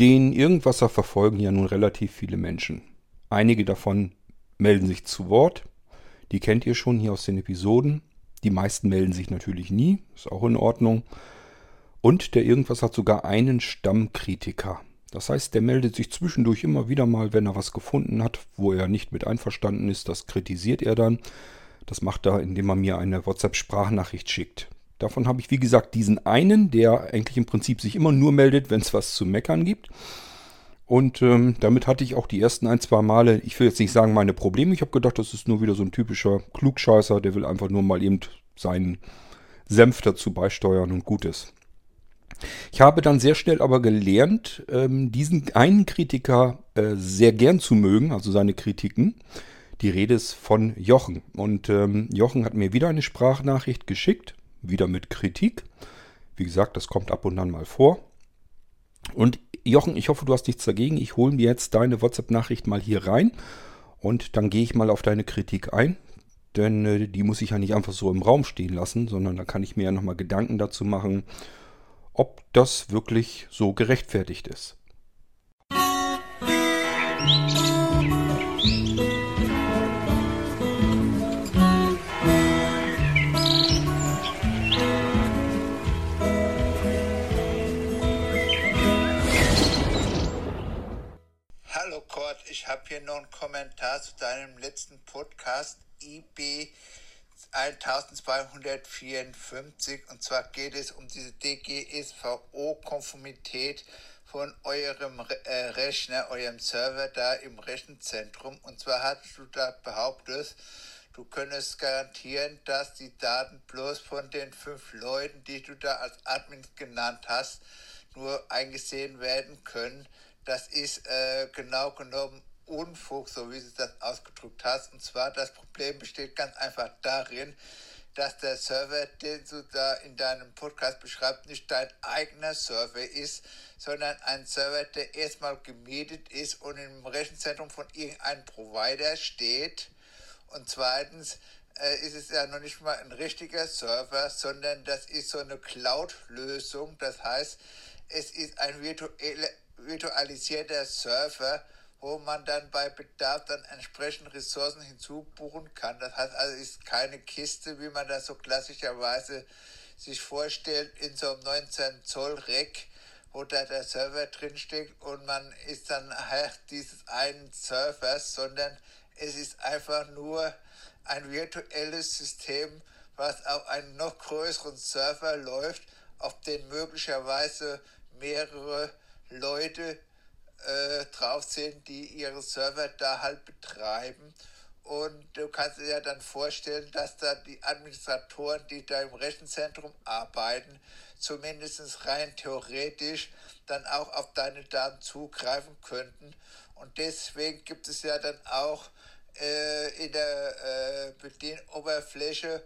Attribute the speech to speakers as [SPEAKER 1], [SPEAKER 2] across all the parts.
[SPEAKER 1] Den Irgendwasser verfolgen ja nun relativ viele Menschen. Einige davon melden sich zu Wort. Die kennt ihr schon hier aus den Episoden. Die meisten melden sich natürlich nie. Ist auch in Ordnung. Und der Irgendwas hat sogar einen Stammkritiker. Das heißt, der meldet sich zwischendurch immer wieder mal, wenn er was gefunden hat, wo er nicht mit einverstanden ist. Das kritisiert er dann. Das macht er, indem er mir eine WhatsApp-Sprachnachricht schickt. Davon habe ich, wie gesagt, diesen einen, der eigentlich im Prinzip sich immer nur meldet, wenn es was zu meckern gibt. Und ähm, damit hatte ich auch die ersten ein, zwei Male, ich will jetzt nicht sagen meine Probleme. Ich habe gedacht, das ist nur wieder so ein typischer Klugscheißer, der will einfach nur mal eben seinen Senf dazu beisteuern und gut ist. Ich habe dann sehr schnell aber gelernt, ähm, diesen einen Kritiker äh, sehr gern zu mögen, also seine Kritiken. Die Rede ist von Jochen. Und ähm, Jochen hat mir wieder eine Sprachnachricht geschickt, wieder mit Kritik. Wie gesagt, das kommt ab und an mal vor. Und Jochen, ich hoffe, du hast nichts dagegen. Ich hole mir jetzt deine WhatsApp-Nachricht mal hier rein und dann gehe ich mal auf deine Kritik ein. Denn äh, die muss ich ja nicht einfach so im Raum stehen lassen, sondern da kann ich mir ja nochmal Gedanken dazu machen ob das wirklich so gerechtfertigt ist.
[SPEAKER 2] Hallo ich habe hier noch einen Kommentar zu deinem letzten Podcast IB 1254 und zwar geht es um diese DGSVO-Konformität von eurem äh, Rechner, eurem Server da im Rechenzentrum. Und zwar hast du da behauptet, du könntest garantieren, dass die Daten bloß von den fünf Leuten, die du da als Admin genannt hast, nur eingesehen werden können. Das ist äh, genau genommen Unfug, so wie du das ausgedrückt hast. Und zwar das Problem besteht ganz einfach darin, dass der Server, den du da in deinem Podcast beschreibst, nicht dein eigener Server ist, sondern ein Server, der erstmal gemietet ist und im Rechenzentrum von irgendeinem Provider steht. Und zweitens äh, ist es ja noch nicht mal ein richtiger Server, sondern das ist so eine Cloud-Lösung. Das heißt, es ist ein virtuelle, virtualisierter Server, wo man dann bei Bedarf dann entsprechend Ressourcen hinzubuchen kann. Das heißt also, ist keine Kiste, wie man das so klassischerweise sich vorstellt, in so einem 19 Zoll Rack, wo da der Server drinsteckt und man ist dann halt dieses einen Servers, sondern es ist einfach nur ein virtuelles System, was auf einem noch größeren Server läuft, auf den möglicherweise mehrere Leute äh, drauf sind, die ihre Server da halt betreiben. Und du kannst dir ja dann vorstellen, dass da die Administratoren, die da im Rechenzentrum arbeiten, zumindest rein theoretisch dann auch auf deine Daten zugreifen könnten. Und deswegen gibt es ja dann auch äh, in der äh, Bedienoberfläche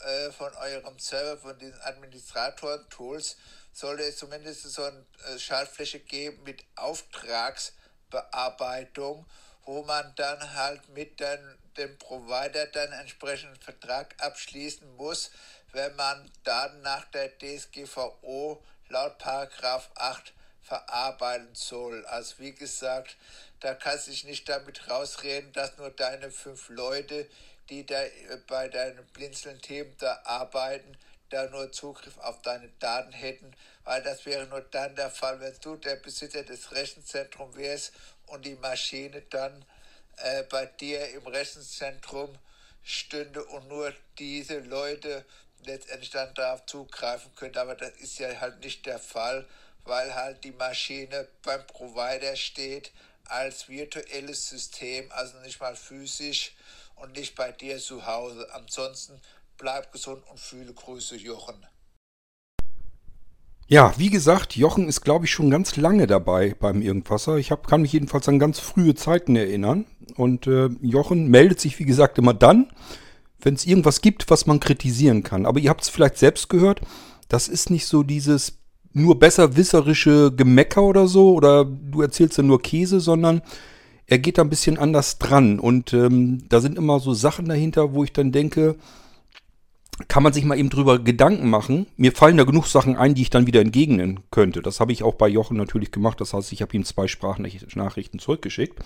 [SPEAKER 2] äh, von eurem Server, von diesen Administratoren-Tools, sollte es zumindest so eine äh, Schaltfläche geben mit Auftragsbearbeitung, wo man dann halt mit den, dem Provider dann entsprechenden Vertrag abschließen muss, wenn man Daten nach der DSGVO laut Paragraph 8 verarbeiten soll. Also wie gesagt, da kannst du dich nicht damit rausreden, dass nur deine fünf Leute, die da äh, bei deinem Blinzeln-Themen da arbeiten, da nur Zugriff auf deine Daten hätten, weil das wäre nur dann der Fall, wenn du der Besitzer des Rechenzentrums wärst und die Maschine dann äh, bei dir im Rechenzentrum stünde und nur diese Leute letztendlich dann darauf zugreifen können. Aber das ist ja halt nicht der Fall, weil halt die Maschine beim Provider steht als virtuelles System, also nicht mal physisch und nicht bei dir zu Hause. Ansonsten bleib gesund und fühle Grüße, Jochen.
[SPEAKER 1] Ja, wie gesagt, Jochen ist, glaube ich, schon ganz lange dabei beim Irgendwasser. Ich hab, kann mich jedenfalls an ganz frühe Zeiten erinnern. Und äh, Jochen meldet sich, wie gesagt, immer dann, wenn es irgendwas gibt, was man kritisieren kann. Aber ihr habt es vielleicht selbst gehört, das ist nicht so dieses nur besserwisserische Gemecker oder so, oder du erzählst ja nur Käse, sondern er geht da ein bisschen anders dran. Und ähm, da sind immer so Sachen dahinter, wo ich dann denke, kann man sich mal eben drüber Gedanken machen. Mir fallen da genug Sachen ein, die ich dann wieder entgegnen könnte. Das habe ich auch bei Jochen natürlich gemacht. Das heißt, ich habe ihm zwei Sprachnachrichten zurückgeschickt.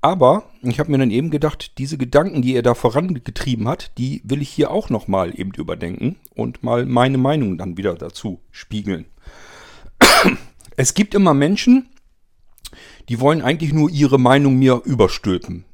[SPEAKER 1] Aber ich habe mir dann eben gedacht, diese Gedanken, die er da vorangetrieben hat, die will ich hier auch nochmal eben überdenken und mal meine Meinung dann wieder dazu spiegeln. Es gibt immer Menschen, die wollen eigentlich nur ihre Meinung mir überstülpen.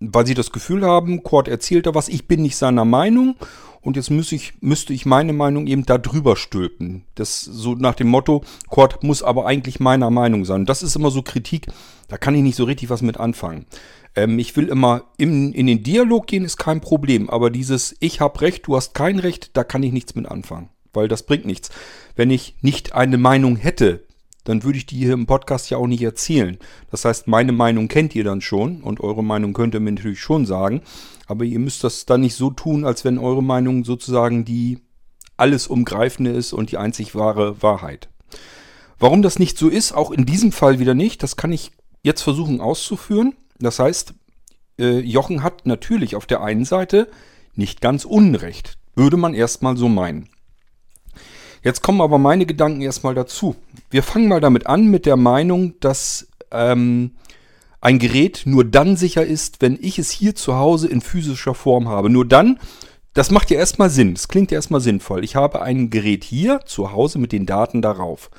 [SPEAKER 1] Weil sie das Gefühl haben, Kurt erzählt da was, ich bin nicht seiner Meinung und jetzt müsste ich, müsste ich meine Meinung eben da drüber stülpen. Das so nach dem Motto, Kurt muss aber eigentlich meiner Meinung sein. Das ist immer so Kritik, da kann ich nicht so richtig was mit anfangen. Ähm, ich will immer in, in den Dialog gehen, ist kein Problem, aber dieses Ich hab Recht, du hast kein Recht, da kann ich nichts mit anfangen, weil das bringt nichts. Wenn ich nicht eine Meinung hätte, dann würde ich die hier im Podcast ja auch nicht erzählen. Das heißt, meine Meinung kennt ihr dann schon und eure Meinung könnt ihr mir natürlich schon sagen. Aber ihr müsst das dann nicht so tun, als wenn eure Meinung sozusagen die alles umgreifende ist und die einzig wahre Wahrheit. Warum das nicht so ist, auch in diesem Fall wieder nicht, das kann ich jetzt versuchen auszuführen. Das heißt, äh, Jochen hat natürlich auf der einen Seite nicht ganz Unrecht. Würde man erstmal so meinen. Jetzt kommen aber meine Gedanken erstmal dazu. Wir fangen mal damit an mit der Meinung, dass ähm, ein Gerät nur dann sicher ist, wenn ich es hier zu Hause in physischer Form habe. Nur dann, das macht ja erstmal Sinn. Das klingt ja erstmal sinnvoll. Ich habe ein Gerät hier zu Hause mit den Daten darauf.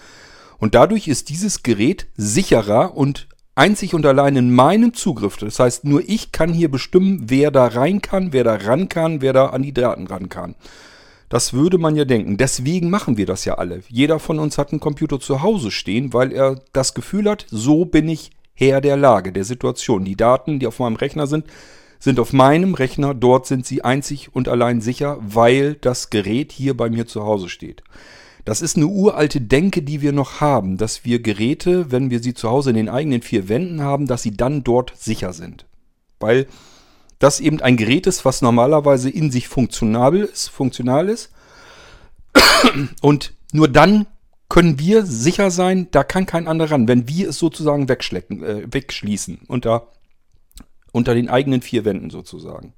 [SPEAKER 1] Und dadurch ist dieses Gerät sicherer und einzig und allein in meinem Zugriff. Das heißt, nur ich kann hier bestimmen, wer da rein kann, wer da ran kann, wer da an die Daten ran kann. Das würde man ja denken. Deswegen machen wir das ja alle. Jeder von uns hat einen Computer zu Hause stehen, weil er das Gefühl hat, so bin ich Herr der Lage, der Situation. Die Daten, die auf meinem Rechner sind, sind auf meinem Rechner. Dort sind sie einzig und allein sicher, weil das Gerät hier bei mir zu Hause steht. Das ist eine uralte Denke, die wir noch haben, dass wir Geräte, wenn wir sie zu Hause in den eigenen vier Wänden haben, dass sie dann dort sicher sind. Weil das eben ein Gerät ist, was normalerweise in sich funktional ist, funktional ist. Und nur dann können wir sicher sein, da kann kein anderer ran, wenn wir es sozusagen wegschlecken, äh, wegschließen unter, unter den eigenen vier Wänden sozusagen.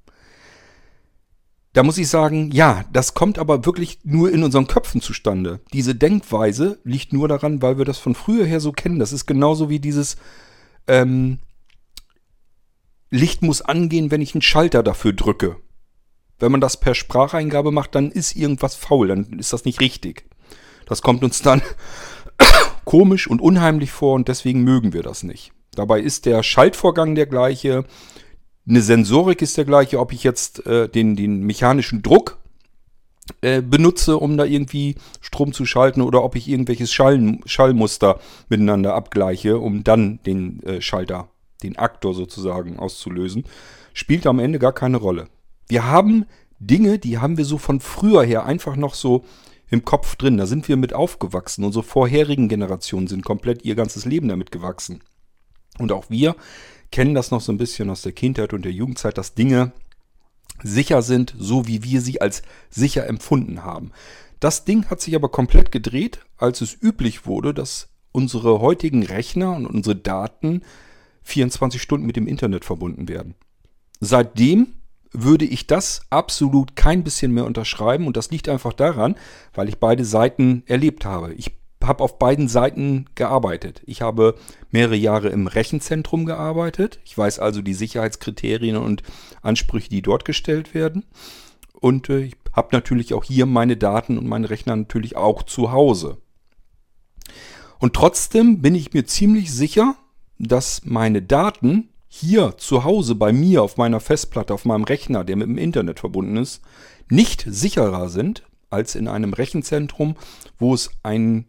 [SPEAKER 1] Da muss ich sagen, ja, das kommt aber wirklich nur in unseren Köpfen zustande. Diese Denkweise liegt nur daran, weil wir das von früher her so kennen. Das ist genauso wie dieses, ähm, Licht muss angehen, wenn ich einen Schalter dafür drücke. Wenn man das per Spracheingabe macht, dann ist irgendwas faul, dann ist das nicht richtig. Das kommt uns dann komisch und unheimlich vor und deswegen mögen wir das nicht. Dabei ist der Schaltvorgang der gleiche, eine Sensorik ist der gleiche, ob ich jetzt äh, den, den mechanischen Druck äh, benutze, um da irgendwie Strom zu schalten oder ob ich irgendwelches Schall, Schallmuster miteinander abgleiche, um dann den äh, Schalter den Aktor sozusagen auszulösen, spielt am Ende gar keine Rolle. Wir haben Dinge, die haben wir so von früher her einfach noch so im Kopf drin. Da sind wir mit aufgewachsen. Unsere vorherigen Generationen sind komplett ihr ganzes Leben damit gewachsen. Und auch wir kennen das noch so ein bisschen aus der Kindheit und der Jugendzeit, dass Dinge sicher sind, so wie wir sie als sicher empfunden haben. Das Ding hat sich aber komplett gedreht, als es üblich wurde, dass unsere heutigen Rechner und unsere Daten 24 Stunden mit dem Internet verbunden werden. Seitdem würde ich das absolut kein bisschen mehr unterschreiben und das liegt einfach daran, weil ich beide Seiten erlebt habe. Ich habe auf beiden Seiten gearbeitet. Ich habe mehrere Jahre im Rechenzentrum gearbeitet. Ich weiß also die Sicherheitskriterien und Ansprüche, die dort gestellt werden. Und äh, ich habe natürlich auch hier meine Daten und meine Rechner natürlich auch zu Hause. Und trotzdem bin ich mir ziemlich sicher, dass meine Daten hier zu Hause bei mir auf meiner Festplatte, auf meinem Rechner, der mit dem Internet verbunden ist, nicht sicherer sind als in einem Rechenzentrum, wo es ein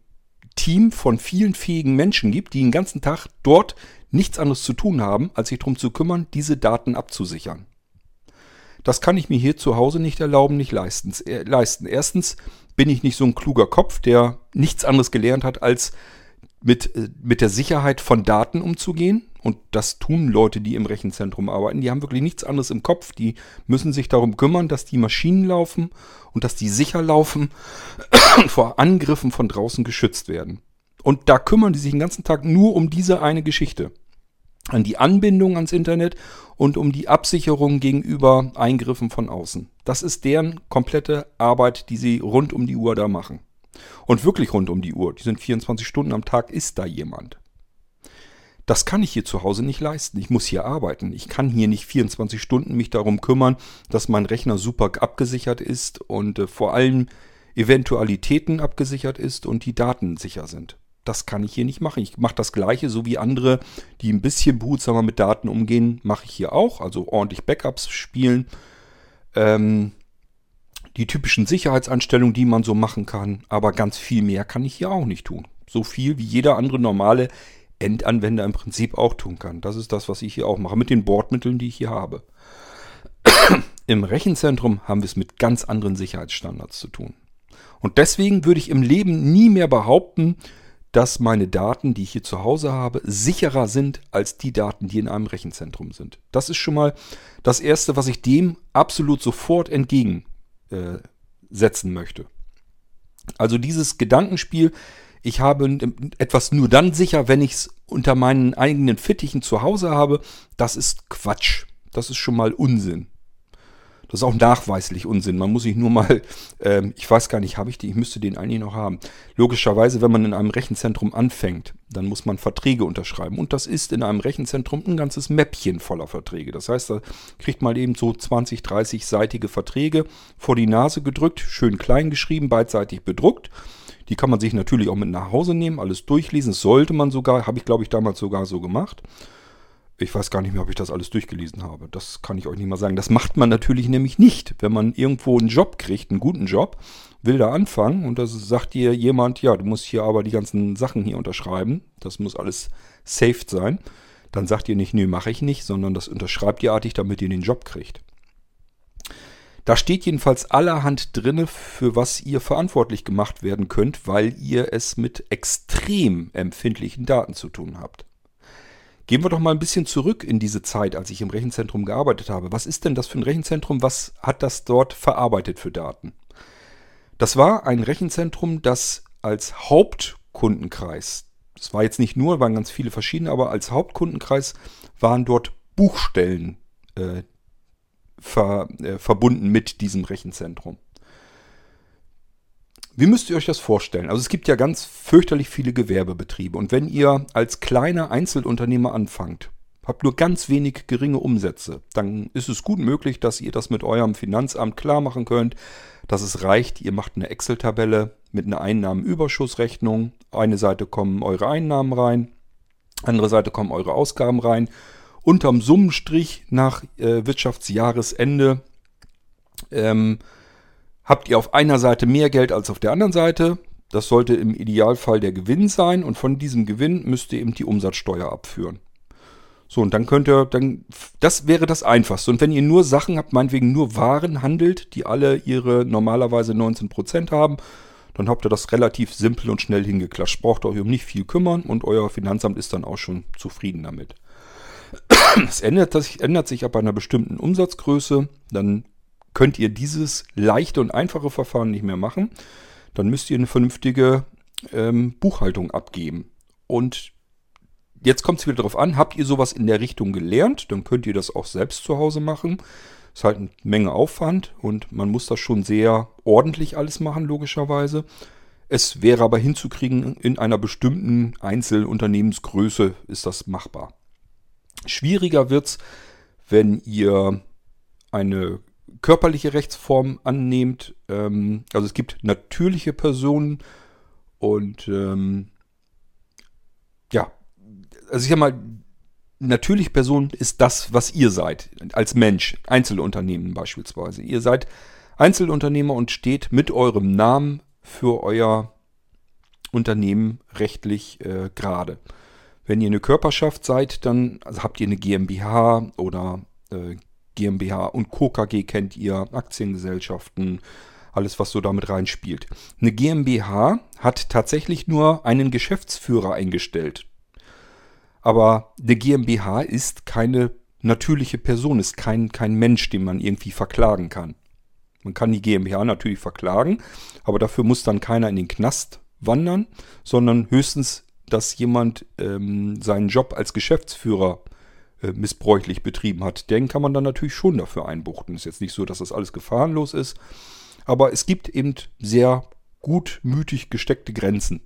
[SPEAKER 1] Team von vielen fähigen Menschen gibt, die den ganzen Tag dort nichts anderes zu tun haben, als sich darum zu kümmern, diese Daten abzusichern. Das kann ich mir hier zu Hause nicht erlauben, nicht leisten. Erstens bin ich nicht so ein kluger Kopf, der nichts anderes gelernt hat, als mit, äh, mit der Sicherheit von Daten umzugehen. Und das tun Leute, die im Rechenzentrum arbeiten. Die haben wirklich nichts anderes im Kopf. Die müssen sich darum kümmern, dass die Maschinen laufen und dass die sicher laufen und vor Angriffen von draußen geschützt werden. Und da kümmern die sich den ganzen Tag nur um diese eine Geschichte. an die Anbindung ans Internet und um die Absicherung gegenüber Eingriffen von außen. Das ist deren komplette Arbeit, die sie rund um die Uhr da machen. Und wirklich rund um die Uhr. Die sind 24 Stunden am Tag, ist da jemand. Das kann ich hier zu Hause nicht leisten. Ich muss hier arbeiten. Ich kann hier nicht 24 Stunden mich darum kümmern, dass mein Rechner super abgesichert ist und äh, vor allem Eventualitäten abgesichert ist und die Daten sicher sind. Das kann ich hier nicht machen. Ich mache das gleiche, so wie andere, die ein bisschen behutsamer mit Daten umgehen, mache ich hier auch. Also ordentlich Backups spielen. Ähm, die typischen Sicherheitsanstellungen, die man so machen kann. Aber ganz viel mehr kann ich hier auch nicht tun. So viel wie jeder andere normale Endanwender im Prinzip auch tun kann. Das ist das, was ich hier auch mache, mit den Bordmitteln, die ich hier habe. Im Rechenzentrum haben wir es mit ganz anderen Sicherheitsstandards zu tun. Und deswegen würde ich im Leben nie mehr behaupten, dass meine Daten, die ich hier zu Hause habe, sicherer sind als die Daten, die in einem Rechenzentrum sind. Das ist schon mal das Erste, was ich dem absolut sofort entgegensetzen äh, möchte. Also dieses Gedankenspiel, ich habe etwas nur dann sicher, wenn ich es unter meinen eigenen Fittichen zu Hause habe. Das ist Quatsch. Das ist schon mal Unsinn. Das ist auch nachweislich Unsinn. Man muss sich nur mal, ähm, ich weiß gar nicht, habe ich die, ich müsste den eigentlich noch haben. Logischerweise, wenn man in einem Rechenzentrum anfängt, dann muss man Verträge unterschreiben. Und das ist in einem Rechenzentrum ein ganzes Mäppchen voller Verträge. Das heißt, da kriegt man eben so 20, 30-seitige Verträge vor die Nase gedrückt, schön klein geschrieben, beidseitig bedruckt. Die kann man sich natürlich auch mit nach Hause nehmen, alles durchlesen. Das sollte man sogar, habe ich glaube ich damals sogar so gemacht. Ich weiß gar nicht mehr, ob ich das alles durchgelesen habe. Das kann ich euch nicht mal sagen. Das macht man natürlich nämlich nicht. Wenn man irgendwo einen Job kriegt, einen guten Job, will da anfangen und da sagt dir jemand, ja, du musst hier aber die ganzen Sachen hier unterschreiben. Das muss alles saved sein. Dann sagt ihr nicht, nö, mache ich nicht, sondern das unterschreibt ihr artig, damit ihr den Job kriegt. Da steht jedenfalls allerhand drinne, für was ihr verantwortlich gemacht werden könnt, weil ihr es mit extrem empfindlichen Daten zu tun habt. Gehen wir doch mal ein bisschen zurück in diese Zeit, als ich im Rechenzentrum gearbeitet habe. Was ist denn das für ein Rechenzentrum? Was hat das dort verarbeitet für Daten? Das war ein Rechenzentrum, das als Hauptkundenkreis, das war jetzt nicht nur, waren ganz viele verschiedene, aber als Hauptkundenkreis waren dort Buchstellen, äh, ver, äh, verbunden mit diesem Rechenzentrum. Wie müsst ihr euch das vorstellen? Also es gibt ja ganz fürchterlich viele Gewerbebetriebe und wenn ihr als kleiner Einzelunternehmer anfangt, habt nur ganz wenig geringe Umsätze, dann ist es gut möglich, dass ihr das mit eurem Finanzamt klar machen könnt, dass es reicht, ihr macht eine Excel-Tabelle mit einer Einnahmenüberschussrechnung. Eine Seite kommen eure Einnahmen rein, andere Seite kommen eure Ausgaben rein unterm Summenstrich nach äh, Wirtschaftsjahresende ähm, habt ihr auf einer Seite mehr Geld als auf der anderen Seite. Das sollte im Idealfall der Gewinn sein und von diesem Gewinn müsst ihr eben die Umsatzsteuer abführen. So, und dann könnt ihr, dann, das wäre das Einfachste. Und wenn ihr nur Sachen habt, meinetwegen nur Waren handelt, die alle ihre normalerweise 19% haben, dann habt ihr das relativ simpel und schnell hingeklatscht. Braucht euch um nicht viel kümmern und euer Finanzamt ist dann auch schon zufrieden damit. Es ändert, ändert sich ab einer bestimmten Umsatzgröße. Dann könnt ihr dieses leichte und einfache Verfahren nicht mehr machen. Dann müsst ihr eine vernünftige ähm, Buchhaltung abgeben. Und jetzt kommt es wieder darauf an, habt ihr sowas in der Richtung gelernt, dann könnt ihr das auch selbst zu Hause machen. Ist halt eine Menge Aufwand und man muss das schon sehr ordentlich alles machen, logischerweise. Es wäre aber hinzukriegen, in einer bestimmten Einzelunternehmensgröße ist das machbar. Schwieriger wird es, wenn ihr eine körperliche Rechtsform annehmt. Ähm, also es gibt natürliche Personen und ähm, ja, also ich sag mal, natürliche Person ist das, was ihr seid, als Mensch, Einzelunternehmen beispielsweise. Ihr seid Einzelunternehmer und steht mit eurem Namen für euer Unternehmen rechtlich äh, gerade. Wenn ihr eine Körperschaft seid, dann also habt ihr eine GmbH oder äh, GmbH und Co. KG kennt ihr, Aktiengesellschaften, alles was so damit reinspielt. Eine GmbH hat tatsächlich nur einen Geschäftsführer eingestellt. Aber eine GmbH ist keine natürliche Person, ist kein, kein Mensch, den man irgendwie verklagen kann. Man kann die GmbH natürlich verklagen, aber dafür muss dann keiner in den Knast wandern, sondern höchstens dass jemand ähm, seinen Job als Geschäftsführer missbräuchlich betrieben hat, den kann man dann natürlich schon dafür einbuchten. Ist jetzt nicht so, dass das alles gefahrenlos ist, aber es gibt eben sehr gutmütig gesteckte Grenzen.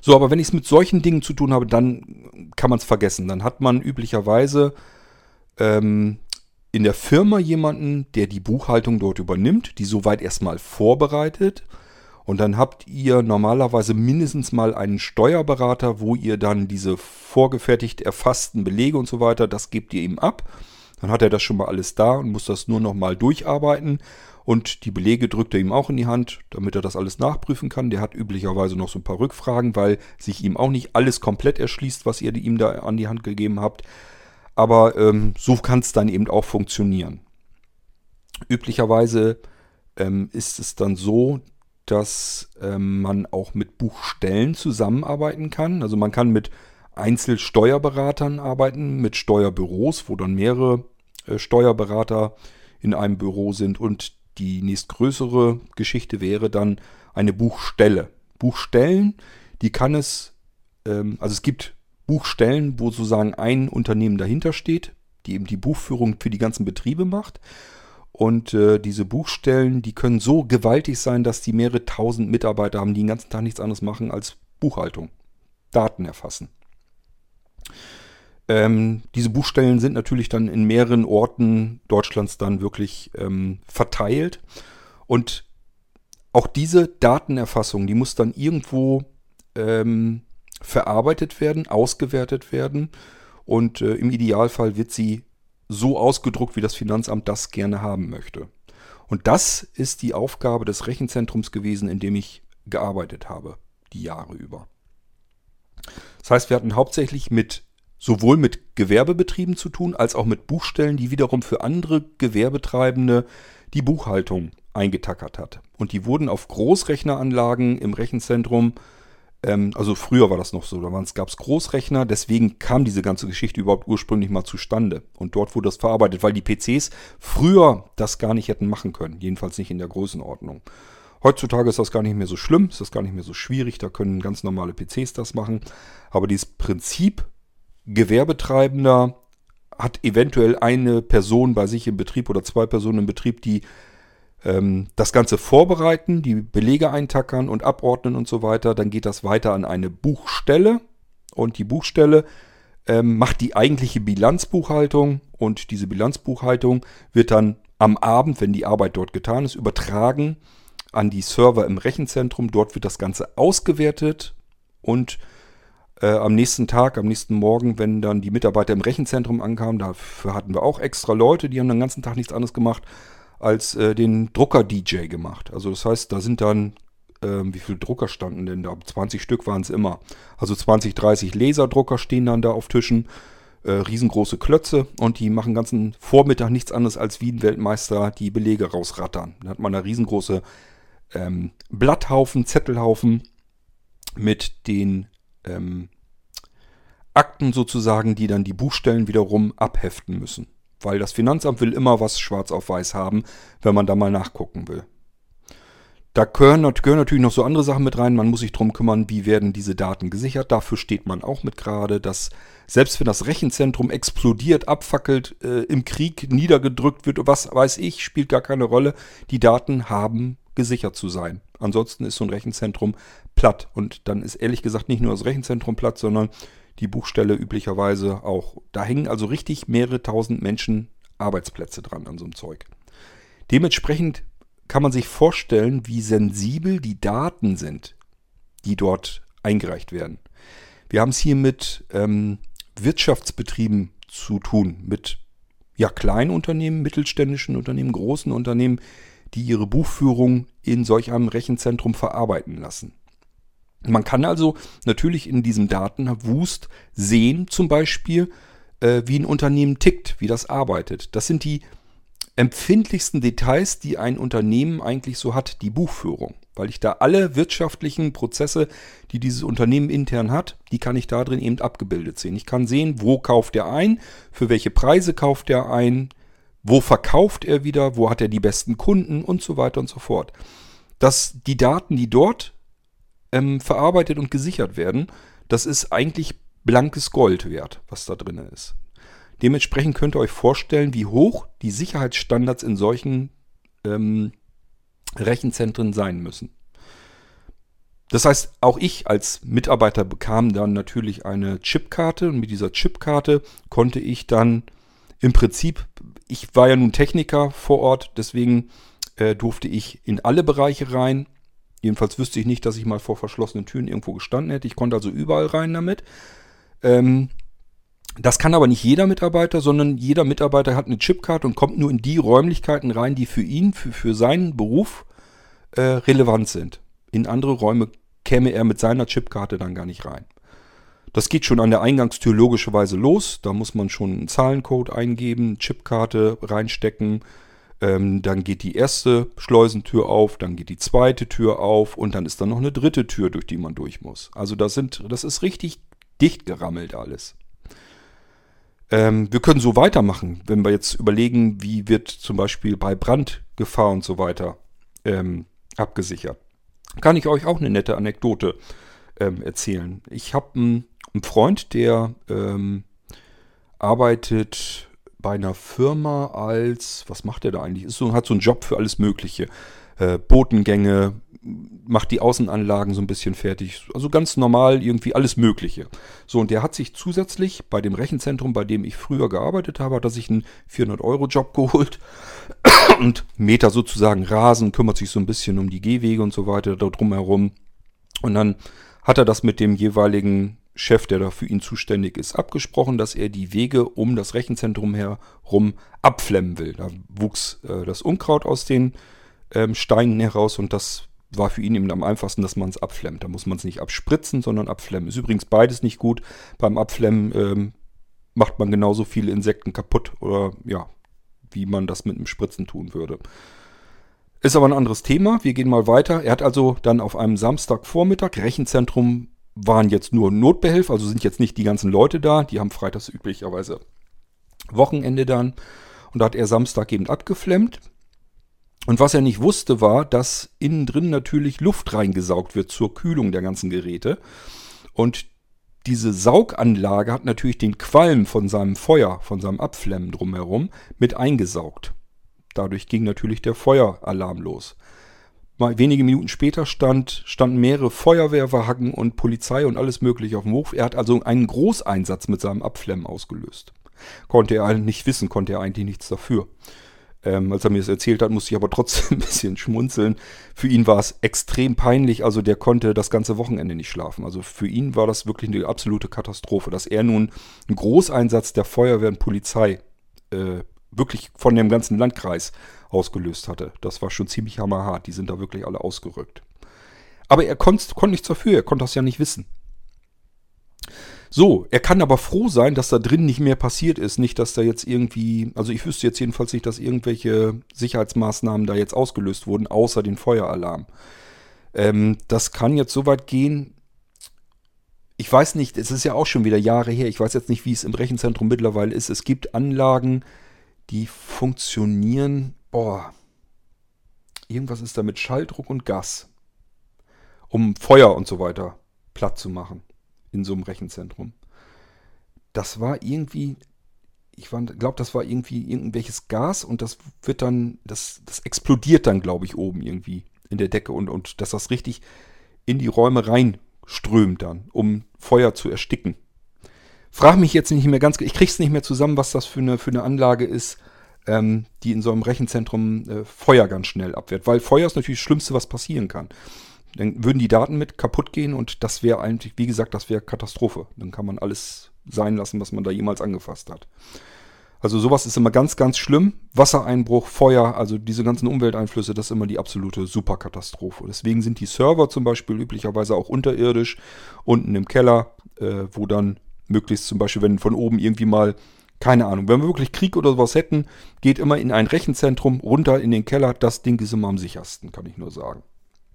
[SPEAKER 1] So, aber wenn ich es mit solchen Dingen zu tun habe, dann kann man es vergessen. Dann hat man üblicherweise ähm, in der Firma jemanden, der die Buchhaltung dort übernimmt, die soweit erstmal vorbereitet. Und dann habt ihr normalerweise mindestens mal einen Steuerberater, wo ihr dann diese vorgefertigt erfassten Belege und so weiter, das gebt ihr ihm ab. Dann hat er das schon mal alles da und muss das nur noch mal durcharbeiten. Und die Belege drückt er ihm auch in die Hand, damit er das alles nachprüfen kann. Der hat üblicherweise noch so ein paar Rückfragen, weil sich ihm auch nicht alles komplett erschließt, was ihr ihm da an die Hand gegeben habt. Aber ähm, so kann es dann eben auch funktionieren. Üblicherweise ähm, ist es dann so, dass ähm, man auch mit Buchstellen zusammenarbeiten kann. Also man kann mit Einzelsteuerberatern arbeiten, mit Steuerbüros, wo dann mehrere äh, Steuerberater in einem Büro sind. Und die nächstgrößere Geschichte wäre dann eine Buchstelle. Buchstellen, die kann es, ähm, also es gibt Buchstellen, wo sozusagen ein Unternehmen dahinter steht, die eben die Buchführung für die ganzen Betriebe macht. Und äh, diese Buchstellen, die können so gewaltig sein, dass die mehrere tausend Mitarbeiter haben, die den ganzen Tag nichts anderes machen als Buchhaltung, Daten erfassen. Ähm, diese Buchstellen sind natürlich dann in mehreren Orten Deutschlands dann wirklich ähm, verteilt. Und auch diese Datenerfassung, die muss dann irgendwo ähm, verarbeitet werden, ausgewertet werden und äh, im Idealfall wird sie so ausgedruckt, wie das Finanzamt das gerne haben möchte. Und das ist die Aufgabe des Rechenzentrums gewesen, in dem ich gearbeitet habe, die Jahre über. Das heißt, wir hatten hauptsächlich mit sowohl mit Gewerbebetrieben zu tun, als auch mit Buchstellen, die wiederum für andere Gewerbetreibende die Buchhaltung eingetackert hat. Und die wurden auf Großrechneranlagen im Rechenzentrum ähm, also früher war das noch so, da gab es Großrechner, deswegen kam diese ganze Geschichte überhaupt ursprünglich mal zustande. Und dort wurde das verarbeitet, weil die PCs früher das gar nicht hätten machen können, jedenfalls nicht in der Größenordnung. Heutzutage ist das gar nicht mehr so schlimm, ist das gar nicht mehr so schwierig, da können ganz normale PCs das machen. Aber dieses Prinzip, Gewerbetreibender hat eventuell eine Person bei sich im Betrieb oder zwei Personen im Betrieb, die das Ganze vorbereiten, die Belege eintackern und abordnen und so weiter. Dann geht das weiter an eine Buchstelle und die Buchstelle ähm, macht die eigentliche Bilanzbuchhaltung und diese Bilanzbuchhaltung wird dann am Abend, wenn die Arbeit dort getan ist, übertragen an die Server im Rechenzentrum. Dort wird das Ganze ausgewertet und äh, am nächsten Tag, am nächsten Morgen, wenn dann die Mitarbeiter im Rechenzentrum ankamen, dafür hatten wir auch extra Leute, die haben den ganzen Tag nichts anderes gemacht, als äh, den Drucker-DJ gemacht. Also das heißt, da sind dann, äh, wie viele Drucker standen denn da? 20 Stück waren es immer. Also 20, 30 Laserdrucker stehen dann da auf Tischen. Äh, riesengroße Klötze und die machen ganzen Vormittag nichts anderes als wie ein Weltmeister die Belege rausrattern. Dann hat man da riesengroße ähm, Blatthaufen, Zettelhaufen mit den ähm, Akten sozusagen, die dann die Buchstellen wiederum abheften müssen. Weil das Finanzamt will immer was schwarz auf weiß haben, wenn man da mal nachgucken will. Da gehören, natürlich noch so andere Sachen mit rein. Man muss sich darum kümmern, wie werden diese Daten gesichert. Dafür steht man auch mit gerade, dass selbst wenn das Rechenzentrum explodiert, abfackelt, äh, im Krieg niedergedrückt wird, was weiß ich, spielt gar keine Rolle. Die Daten haben gesichert zu sein. Ansonsten ist so ein Rechenzentrum platt. Und dann ist ehrlich gesagt nicht nur das Rechenzentrum platt, sondern die Buchstelle üblicherweise auch. Da hängen also richtig mehrere tausend Menschen Arbeitsplätze dran an so einem Zeug. Dementsprechend kann man sich vorstellen, wie sensibel die Daten sind, die dort eingereicht werden. Wir haben es hier mit ähm, Wirtschaftsbetrieben zu tun, mit ja, kleinen Unternehmen, mittelständischen Unternehmen, großen Unternehmen, die ihre Buchführung in solch einem Rechenzentrum verarbeiten lassen. Man kann also natürlich in diesem Datenwust sehen, zum Beispiel, äh, wie ein Unternehmen tickt, wie das arbeitet. Das sind die empfindlichsten Details, die ein Unternehmen eigentlich so hat, die Buchführung. Weil ich da alle wirtschaftlichen Prozesse, die dieses Unternehmen intern hat, die kann ich da drin eben abgebildet sehen. Ich kann sehen, wo kauft er ein, für welche Preise kauft er ein, wo verkauft er wieder, wo hat er die besten Kunden und so weiter und so fort. Dass die Daten, die dort ähm, verarbeitet und gesichert werden, das ist eigentlich blankes Gold wert, was da drin ist. Dementsprechend könnt ihr euch vorstellen, wie hoch die Sicherheitsstandards in solchen ähm, Rechenzentren sein müssen. Das heißt, auch ich als Mitarbeiter bekam dann natürlich eine Chipkarte und mit dieser Chipkarte konnte ich dann im Prinzip, ich war ja nun Techniker vor Ort, deswegen äh, durfte ich in alle Bereiche rein. Jedenfalls wüsste ich nicht, dass ich mal vor verschlossenen Türen irgendwo gestanden hätte. Ich konnte also überall rein damit. Ähm, das kann aber nicht jeder Mitarbeiter, sondern jeder Mitarbeiter hat eine Chipkarte und kommt nur in die Räumlichkeiten rein, die für ihn, für, für seinen Beruf äh, relevant sind. In andere Räume käme er mit seiner Chipkarte dann gar nicht rein. Das geht schon an der Eingangstür logischerweise los. Da muss man schon einen Zahlencode eingeben, Chipkarte reinstecken. Ähm, dann geht die erste Schleusentür auf, dann geht die zweite Tür auf und dann ist da noch eine dritte Tür, durch die man durch muss. Also das, sind, das ist richtig dicht gerammelt alles. Ähm, wir können so weitermachen, wenn wir jetzt überlegen, wie wird zum Beispiel bei Brandgefahr und so weiter ähm, abgesichert. Kann ich euch auch eine nette Anekdote ähm, erzählen. Ich habe einen, Freund, der ähm, arbeitet bei einer Firma als, was macht er da eigentlich? Ist so, hat so einen Job für alles Mögliche. Äh, Botengänge, macht die Außenanlagen so ein bisschen fertig. Also ganz normal irgendwie alles Mögliche. So, und der hat sich zusätzlich bei dem Rechenzentrum, bei dem ich früher gearbeitet habe, hat er sich einen 400-Euro-Job geholt und Meter sozusagen Rasen, kümmert sich so ein bisschen um die Gehwege und so weiter da drumherum. Und dann hat er das mit dem jeweiligen Chef, der da für ihn zuständig ist, abgesprochen, dass er die Wege um das Rechenzentrum herum abflemmen will. Da wuchs äh, das Unkraut aus den ähm, Steinen heraus und das war für ihn eben am einfachsten, dass man es abflemmt. Da muss man es nicht abspritzen, sondern abflemmen. Ist übrigens beides nicht gut. Beim Abflemmen ähm, macht man genauso viele Insekten kaputt oder ja, wie man das mit einem Spritzen tun würde. Ist aber ein anderes Thema. Wir gehen mal weiter. Er hat also dann auf einem Samstagvormittag, Rechenzentrum waren jetzt nur Notbehelf, also sind jetzt nicht die ganzen Leute da. Die haben freitags üblicherweise Wochenende dann. Und da hat er Samstag eben abgeflemmt. Und was er nicht wusste, war, dass innen drin natürlich Luft reingesaugt wird zur Kühlung der ganzen Geräte. Und diese Sauganlage hat natürlich den Qualm von seinem Feuer, von seinem Abflemmen drumherum mit eingesaugt. Dadurch ging natürlich der Feueralarm los. Mal wenige Minuten später stand, standen mehrere Feuerwehrwagen und Polizei und alles Mögliche auf dem Hof. Er hat also einen Großeinsatz mit seinem Abflemmen ausgelöst. Konnte er nicht wissen, konnte er eigentlich nichts dafür. Ähm, als er mir das erzählt hat, musste ich aber trotzdem ein bisschen schmunzeln. Für ihn war es extrem peinlich, also der konnte das ganze Wochenende nicht schlafen. Also für ihn war das wirklich eine absolute Katastrophe, dass er nun einen Großeinsatz der Feuerwehr und Polizei äh, wirklich von dem ganzen Landkreis ausgelöst hatte. Das war schon ziemlich hammerhart. Die sind da wirklich alle ausgerückt. Aber er konnt, konnte nichts dafür, er konnte das ja nicht wissen. So, er kann aber froh sein, dass da drin nicht mehr passiert ist. Nicht, dass da jetzt irgendwie, also ich wüsste jetzt jedenfalls nicht, dass irgendwelche Sicherheitsmaßnahmen da jetzt ausgelöst wurden, außer den Feueralarm. Ähm, das kann jetzt so weit gehen. Ich weiß nicht, es ist ja auch schon wieder Jahre her. Ich weiß jetzt nicht, wie es im Rechenzentrum mittlerweile ist. Es gibt Anlagen, die funktionieren. Boah, irgendwas ist da mit Schalldruck und Gas. Um Feuer und so weiter platt zu machen in so einem Rechenzentrum. Das war irgendwie, ich glaube, das war irgendwie irgendwelches Gas und das wird dann, das, das explodiert dann, glaube ich, oben irgendwie in der Decke und, und dass das richtig in die Räume reinströmt dann, um Feuer zu ersticken. Frag mich jetzt nicht mehr ganz, ich krieg's nicht mehr zusammen, was das für eine, für eine Anlage ist, ähm, die in so einem Rechenzentrum äh, Feuer ganz schnell abwehrt. Weil Feuer ist natürlich das Schlimmste, was passieren kann. Dann würden die Daten mit kaputt gehen und das wäre eigentlich, wie gesagt, das wäre Katastrophe. Dann kann man alles sein lassen, was man da jemals angefasst hat. Also sowas ist immer ganz, ganz schlimm. Wassereinbruch, Feuer, also diese ganzen Umwelteinflüsse, das ist immer die absolute Superkatastrophe. Deswegen sind die Server zum Beispiel üblicherweise auch unterirdisch, unten im Keller, äh, wo dann möglichst zum Beispiel, wenn von oben irgendwie mal, keine Ahnung, wenn wir wirklich Krieg oder sowas hätten, geht immer in ein Rechenzentrum, runter in den Keller. Das Ding ist immer am sichersten, kann ich nur sagen.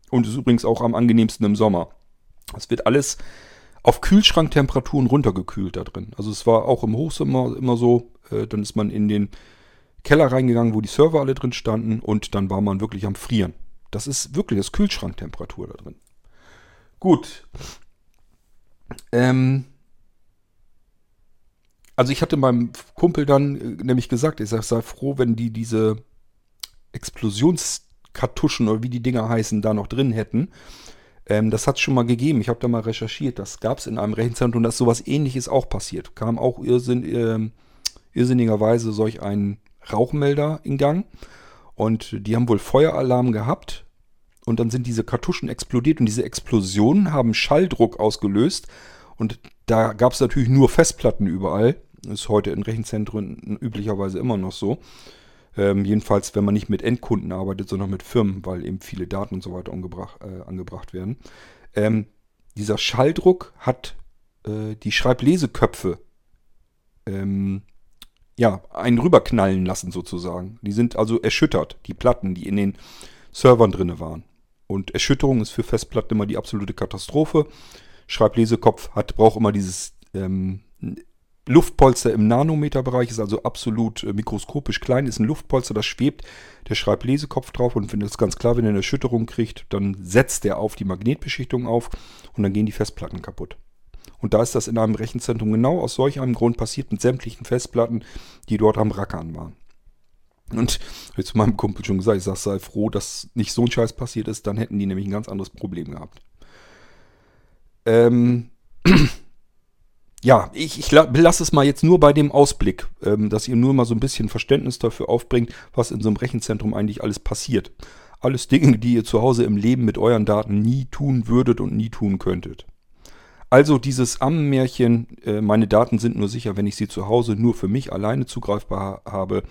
[SPEAKER 1] Und ist übrigens auch am angenehmsten im Sommer. Es wird alles auf Kühlschranktemperaturen runtergekühlt da drin. Also es war auch im Hochsommer immer so, äh, dann ist man in den Keller reingegangen, wo die Server alle drin standen und dann war man wirklich am Frieren. Das ist wirklich das Kühlschranktemperatur da drin. Gut. Ähm, also ich hatte meinem Kumpel dann äh, nämlich gesagt, ich sag, sei froh, wenn die diese Explosionskartuschen oder wie die Dinger heißen, da noch drin hätten. Ähm, das hat es schon mal gegeben. Ich habe da mal recherchiert. Das gab es in einem Rechenzentrum, dass sowas ähnliches auch passiert. Kam auch irrsinn, äh, irrsinnigerweise solch ein Rauchmelder in Gang. Und die haben wohl Feueralarm gehabt. Und dann sind diese Kartuschen explodiert und diese Explosionen haben Schalldruck ausgelöst. Und da gab es natürlich nur Festplatten überall. Ist heute in Rechenzentren üblicherweise immer noch so. Ähm, jedenfalls, wenn man nicht mit Endkunden arbeitet, sondern mit Firmen, weil eben viele Daten und so weiter äh, angebracht werden. Ähm, dieser Schalldruck hat äh, die Schreibleseköpfe ähm, ja, einen rüberknallen lassen sozusagen. Die sind also erschüttert, die Platten, die in den Servern drinne waren. Und Erschütterung ist für Festplatten immer die absolute Katastrophe. Schreiblesekopf hat, braucht immer dieses ähm, Luftpolster im Nanometerbereich, ist also absolut äh, mikroskopisch klein, ist ein Luftpolster, das schwebt der Schreiblesekopf drauf und wenn das ganz klar, wenn er eine Erschütterung kriegt, dann setzt er auf die Magnetbeschichtung auf und dann gehen die Festplatten kaputt. Und da ist das in einem Rechenzentrum genau aus solch einem Grund passiert mit sämtlichen Festplatten, die dort am Rackern waren. Und ich zu meinem Kumpel schon gesagt, ich sage, sei froh, dass nicht so ein Scheiß passiert ist, dann hätten die nämlich ein ganz anderes Problem gehabt. Ähm, ja, ich, ich lasse es mal jetzt nur bei dem Ausblick, ähm, dass ihr nur mal so ein bisschen Verständnis dafür aufbringt, was in so einem Rechenzentrum eigentlich alles passiert. Alles Dinge, die ihr zu Hause im Leben mit euren Daten nie tun würdet und nie tun könntet. Also dieses Ammenmärchen, äh, meine Daten sind nur sicher, wenn ich sie zu Hause nur für mich alleine zugreifbar habe,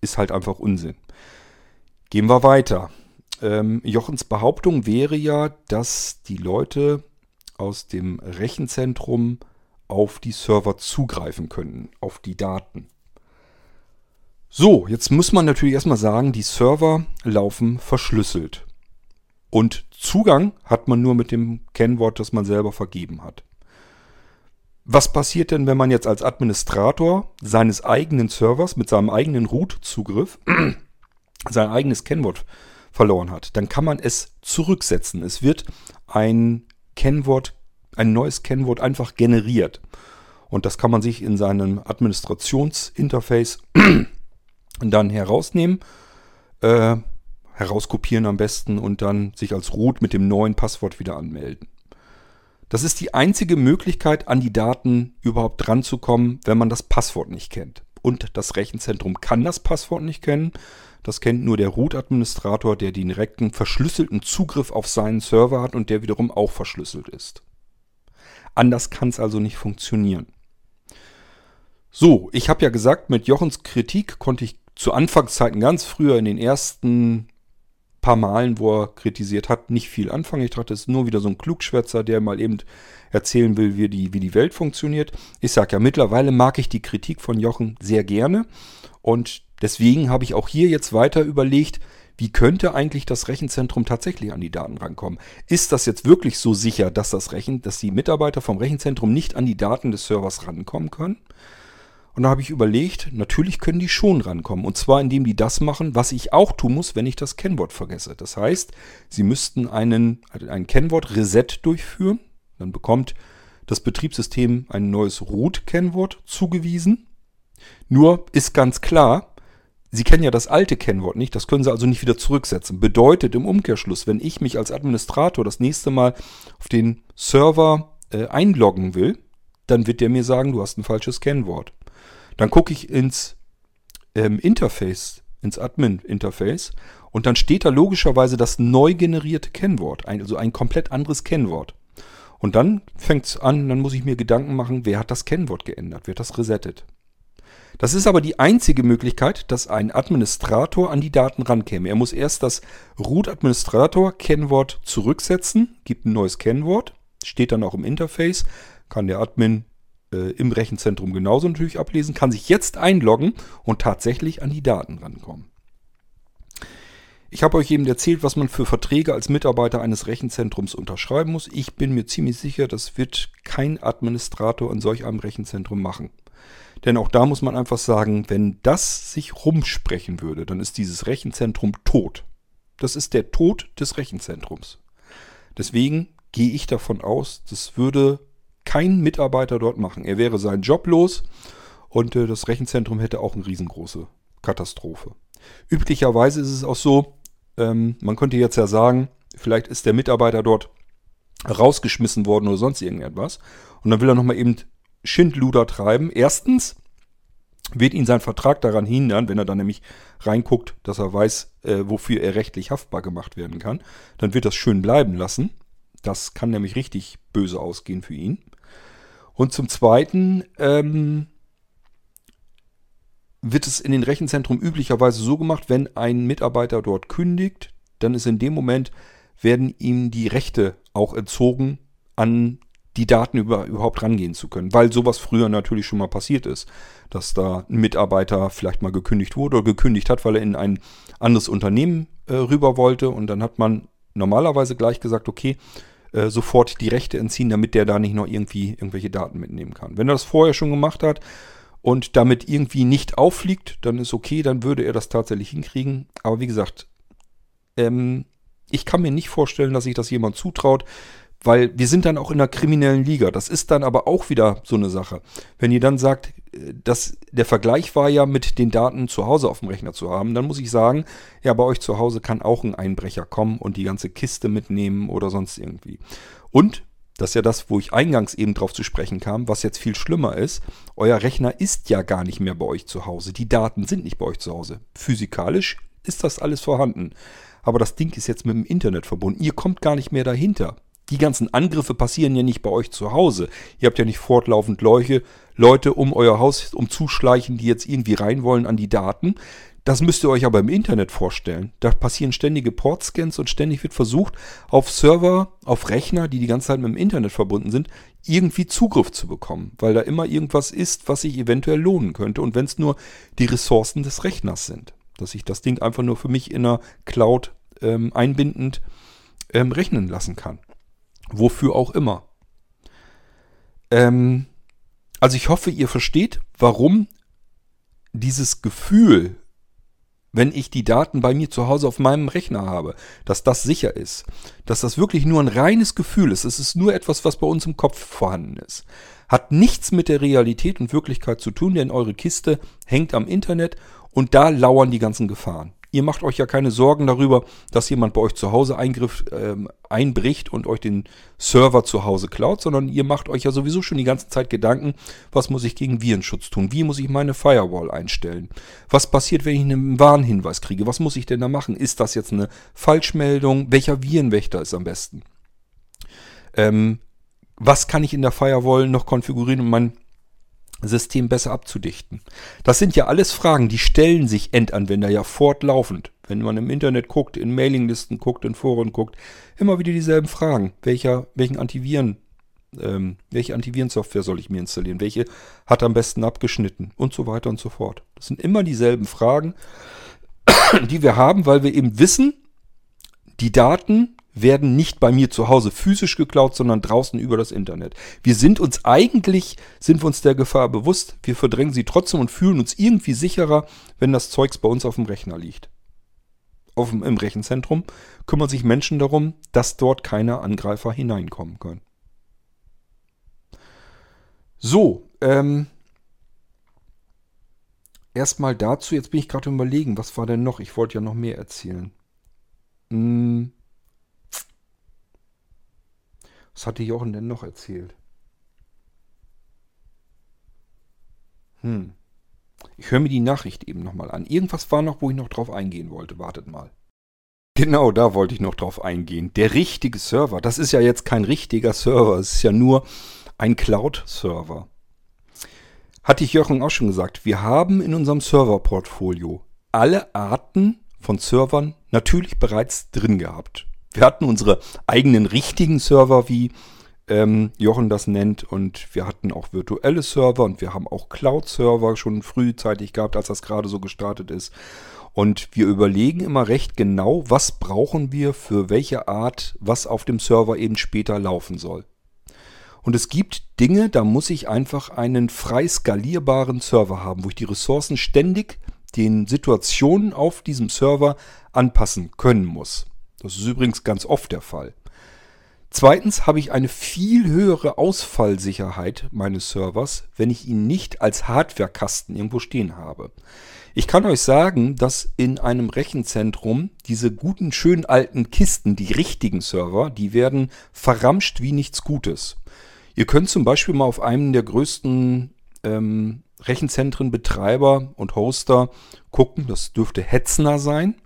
[SPEAKER 1] ist halt einfach Unsinn. Gehen wir weiter. Ähm, Jochens Behauptung wäre ja, dass die Leute aus dem Rechenzentrum auf die Server zugreifen können, auf die Daten. So, jetzt muss man natürlich erstmal sagen, die Server laufen verschlüsselt. Und Zugang hat man nur mit dem Kennwort, das man selber vergeben hat. Was passiert denn, wenn man jetzt als Administrator seines eigenen Servers mit seinem eigenen Root-Zugriff sein eigenes Kennwort verloren hat? Dann kann man es zurücksetzen. Es wird ein Kennwort ein neues Kennwort einfach generiert. Und das kann man sich in seinem Administrationsinterface dann herausnehmen, äh, herauskopieren am besten und dann sich als Root mit dem neuen Passwort wieder anmelden. Das ist die einzige Möglichkeit, an die Daten überhaupt dranzukommen, wenn man das Passwort nicht kennt. Und das Rechenzentrum kann das Passwort nicht kennen. Das kennt nur der Root-Administrator, der den direkten verschlüsselten Zugriff auf seinen Server hat und der wiederum auch verschlüsselt ist. Anders kann es also nicht funktionieren. So, ich habe ja gesagt, mit Jochens Kritik konnte ich zu Anfangszeiten ganz früher in den ersten paar Malen, wo er kritisiert hat, nicht viel anfangen. Ich dachte, es ist nur wieder so ein Klugschwätzer, der mal eben erzählen will, wie die, wie die Welt funktioniert. Ich sage ja, mittlerweile mag ich die Kritik von Jochen sehr gerne und deswegen habe ich auch hier jetzt weiter überlegt, wie könnte eigentlich das Rechenzentrum tatsächlich an die Daten rankommen? Ist das jetzt wirklich so sicher, dass das Rechen, dass die Mitarbeiter vom Rechenzentrum nicht an die Daten des Servers rankommen können? Und da habe ich überlegt, natürlich können die schon rankommen. Und zwar indem die das machen, was ich auch tun muss, wenn ich das Kennwort vergesse. Das heißt, sie müssten einen, ein Kennwort-Reset durchführen. Dann bekommt das Betriebssystem ein neues Root-Kennwort zugewiesen. Nur ist ganz klar, Sie kennen ja das alte Kennwort nicht, das können Sie also nicht wieder zurücksetzen. Bedeutet im Umkehrschluss, wenn ich mich als Administrator das nächste Mal auf den Server äh, einloggen will, dann wird der mir sagen, du hast ein falsches Kennwort. Dann gucke ich ins ähm, Interface, ins Admin-Interface und dann steht da logischerweise das neu generierte Kennwort, also ein komplett anderes Kennwort. Und dann fängt es an, dann muss ich mir Gedanken machen, wer hat das Kennwort geändert, wer hat das resettet. Das ist aber die einzige Möglichkeit, dass ein Administrator an die Daten rankäme. Er muss erst das Root-Administrator-Kennwort zurücksetzen, gibt ein neues Kennwort, steht dann auch im Interface, kann der Admin äh, im Rechenzentrum genauso natürlich ablesen, kann sich jetzt einloggen und tatsächlich an die Daten rankommen. Ich habe euch eben erzählt, was man für Verträge als Mitarbeiter eines Rechenzentrums unterschreiben muss. Ich bin mir ziemlich sicher, das wird kein Administrator in solch einem Rechenzentrum machen. Denn auch da muss man einfach sagen, wenn das sich rumsprechen würde, dann ist dieses Rechenzentrum tot. Das ist der Tod des Rechenzentrums. Deswegen gehe ich davon aus, das würde kein Mitarbeiter dort machen. Er wäre seinen Job los und äh, das Rechenzentrum hätte auch eine riesengroße Katastrophe. Üblicherweise ist es auch so, ähm, man könnte jetzt ja sagen, vielleicht ist der Mitarbeiter dort rausgeschmissen worden oder sonst irgendetwas. Und dann will er nochmal eben Schindluder treiben. Erstens wird ihn sein Vertrag daran hindern, wenn er dann nämlich reinguckt, dass er weiß, äh, wofür er rechtlich haftbar gemacht werden kann. Dann wird das schön bleiben lassen. Das kann nämlich richtig böse ausgehen für ihn. Und zum Zweiten ähm, wird es in den Rechenzentren üblicherweise so gemacht, wenn ein Mitarbeiter dort kündigt, dann ist in dem Moment, werden ihm die Rechte auch entzogen, an die Daten über, überhaupt rangehen zu können. Weil sowas früher natürlich schon mal passiert ist, dass da ein Mitarbeiter vielleicht mal gekündigt wurde oder gekündigt hat, weil er in ein anderes Unternehmen äh, rüber wollte und dann hat man normalerweise gleich gesagt, okay, äh, sofort die Rechte entziehen, damit der da nicht noch irgendwie irgendwelche Daten mitnehmen kann. Wenn er das vorher schon gemacht hat, und damit irgendwie nicht auffliegt, dann ist okay, dann würde er das tatsächlich hinkriegen. Aber wie gesagt, ähm, ich kann mir nicht vorstellen, dass sich das jemand zutraut, weil wir sind dann auch in einer kriminellen Liga. Das ist dann aber auch wieder so eine Sache. Wenn ihr dann sagt, äh, dass der Vergleich war ja mit den Daten zu Hause auf dem Rechner zu haben, dann muss ich sagen, ja, bei euch zu Hause kann auch ein Einbrecher kommen und die ganze Kiste mitnehmen oder sonst irgendwie. Und das ist ja das, wo ich eingangs eben drauf zu sprechen kam, was jetzt viel schlimmer ist. Euer Rechner ist ja gar nicht mehr bei euch zu Hause. Die Daten sind nicht bei euch zu Hause. Physikalisch ist das alles vorhanden. Aber das Ding ist jetzt mit dem Internet verbunden. Ihr kommt gar nicht mehr dahinter. Die ganzen Angriffe passieren ja nicht bei euch zu Hause. Ihr habt ja nicht fortlaufend Leute, Leute um euer Haus umzuschleichen, die jetzt irgendwie rein wollen an die Daten. Das müsst ihr euch aber im Internet vorstellen. Da passieren ständige Portscans und ständig wird versucht, auf Server, auf Rechner, die die ganze Zeit mit dem Internet verbunden sind, irgendwie Zugriff zu bekommen, weil da immer irgendwas ist, was sich eventuell lohnen könnte und wenn es nur die Ressourcen des Rechners sind, dass ich das Ding einfach nur für mich in einer Cloud ähm, einbindend ähm, rechnen lassen kann. Wofür auch immer. Ähm, also ich hoffe, ihr versteht, warum dieses Gefühl wenn ich die Daten bei mir zu Hause auf meinem Rechner habe, dass das sicher ist, dass das wirklich nur ein reines Gefühl ist, es ist nur etwas, was bei uns im Kopf vorhanden ist. Hat nichts mit der Realität und Wirklichkeit zu tun, denn eure Kiste hängt am Internet und da lauern die ganzen Gefahren. Ihr macht euch ja keine Sorgen darüber, dass jemand bei euch zu Hause Eingriff, ähm, einbricht und euch den Server zu Hause klaut, sondern ihr macht euch ja sowieso schon die ganze Zeit Gedanken, was muss ich gegen Virenschutz tun? Wie muss ich meine Firewall einstellen? Was passiert, wenn ich einen Warnhinweis kriege? Was muss ich denn da machen? Ist das jetzt eine Falschmeldung? Welcher Virenwächter ist am besten? Ähm, was kann ich in der Firewall noch konfigurieren, um mein System besser abzudichten? Das sind ja alles Fragen, die stellen sich Endanwender ja fortlaufend. Wenn man im Internet guckt, in Mailinglisten guckt, in Foren guckt, immer wieder dieselben Fragen. Welcher, welchen Antiviren, ähm, welche Antivirensoftware soll ich mir installieren? Welche hat am besten abgeschnitten? Und so weiter und so fort. Das sind immer dieselben Fragen, die wir haben, weil wir eben wissen, die Daten werden nicht bei mir zu Hause physisch geklaut, sondern draußen über das Internet. Wir sind uns eigentlich, sind wir uns der Gefahr bewusst, wir verdrängen sie trotzdem und fühlen uns irgendwie sicherer, wenn das Zeugs bei uns auf dem Rechner liegt. Auf dem, Im Rechenzentrum kümmern sich Menschen darum, dass dort keine Angreifer hineinkommen können. So, ähm, erstmal dazu, jetzt bin ich gerade überlegen, was war denn noch? Ich wollte ja noch mehr erzählen. Hm. Was hatte Jochen denn noch erzählt? Hm. Ich höre mir die Nachricht eben nochmal an. Irgendwas war noch, wo ich noch drauf eingehen wollte. Wartet mal. Genau, da wollte ich noch drauf eingehen. Der richtige Server. Das ist ja jetzt kein richtiger Server. Es ist ja nur ein Cloud-Server. Hatte ich Jochen auch schon gesagt. Wir haben in unserem Serverportfolio alle Arten von Servern natürlich bereits drin gehabt. Wir hatten unsere eigenen richtigen Server, wie ähm, Jochen das nennt, und wir hatten auch virtuelle Server und wir haben auch Cloud-Server schon frühzeitig gehabt, als das gerade so gestartet ist. Und wir überlegen immer recht genau, was brauchen wir für welche Art, was auf dem Server eben später laufen soll. Und es gibt Dinge, da muss ich einfach einen frei skalierbaren Server haben, wo ich die Ressourcen ständig den Situationen auf diesem Server anpassen können muss. Das ist übrigens ganz oft der Fall. Zweitens habe ich eine viel höhere Ausfallsicherheit meines Servers, wenn ich ihn nicht als Hardwarekasten irgendwo stehen habe. Ich kann euch sagen, dass in einem Rechenzentrum diese guten, schönen alten Kisten, die richtigen Server, die werden verramscht wie nichts Gutes. Ihr könnt zum Beispiel mal auf einem der größten ähm, Rechenzentrenbetreiber und Hoster gucken. Das dürfte Hetzner sein.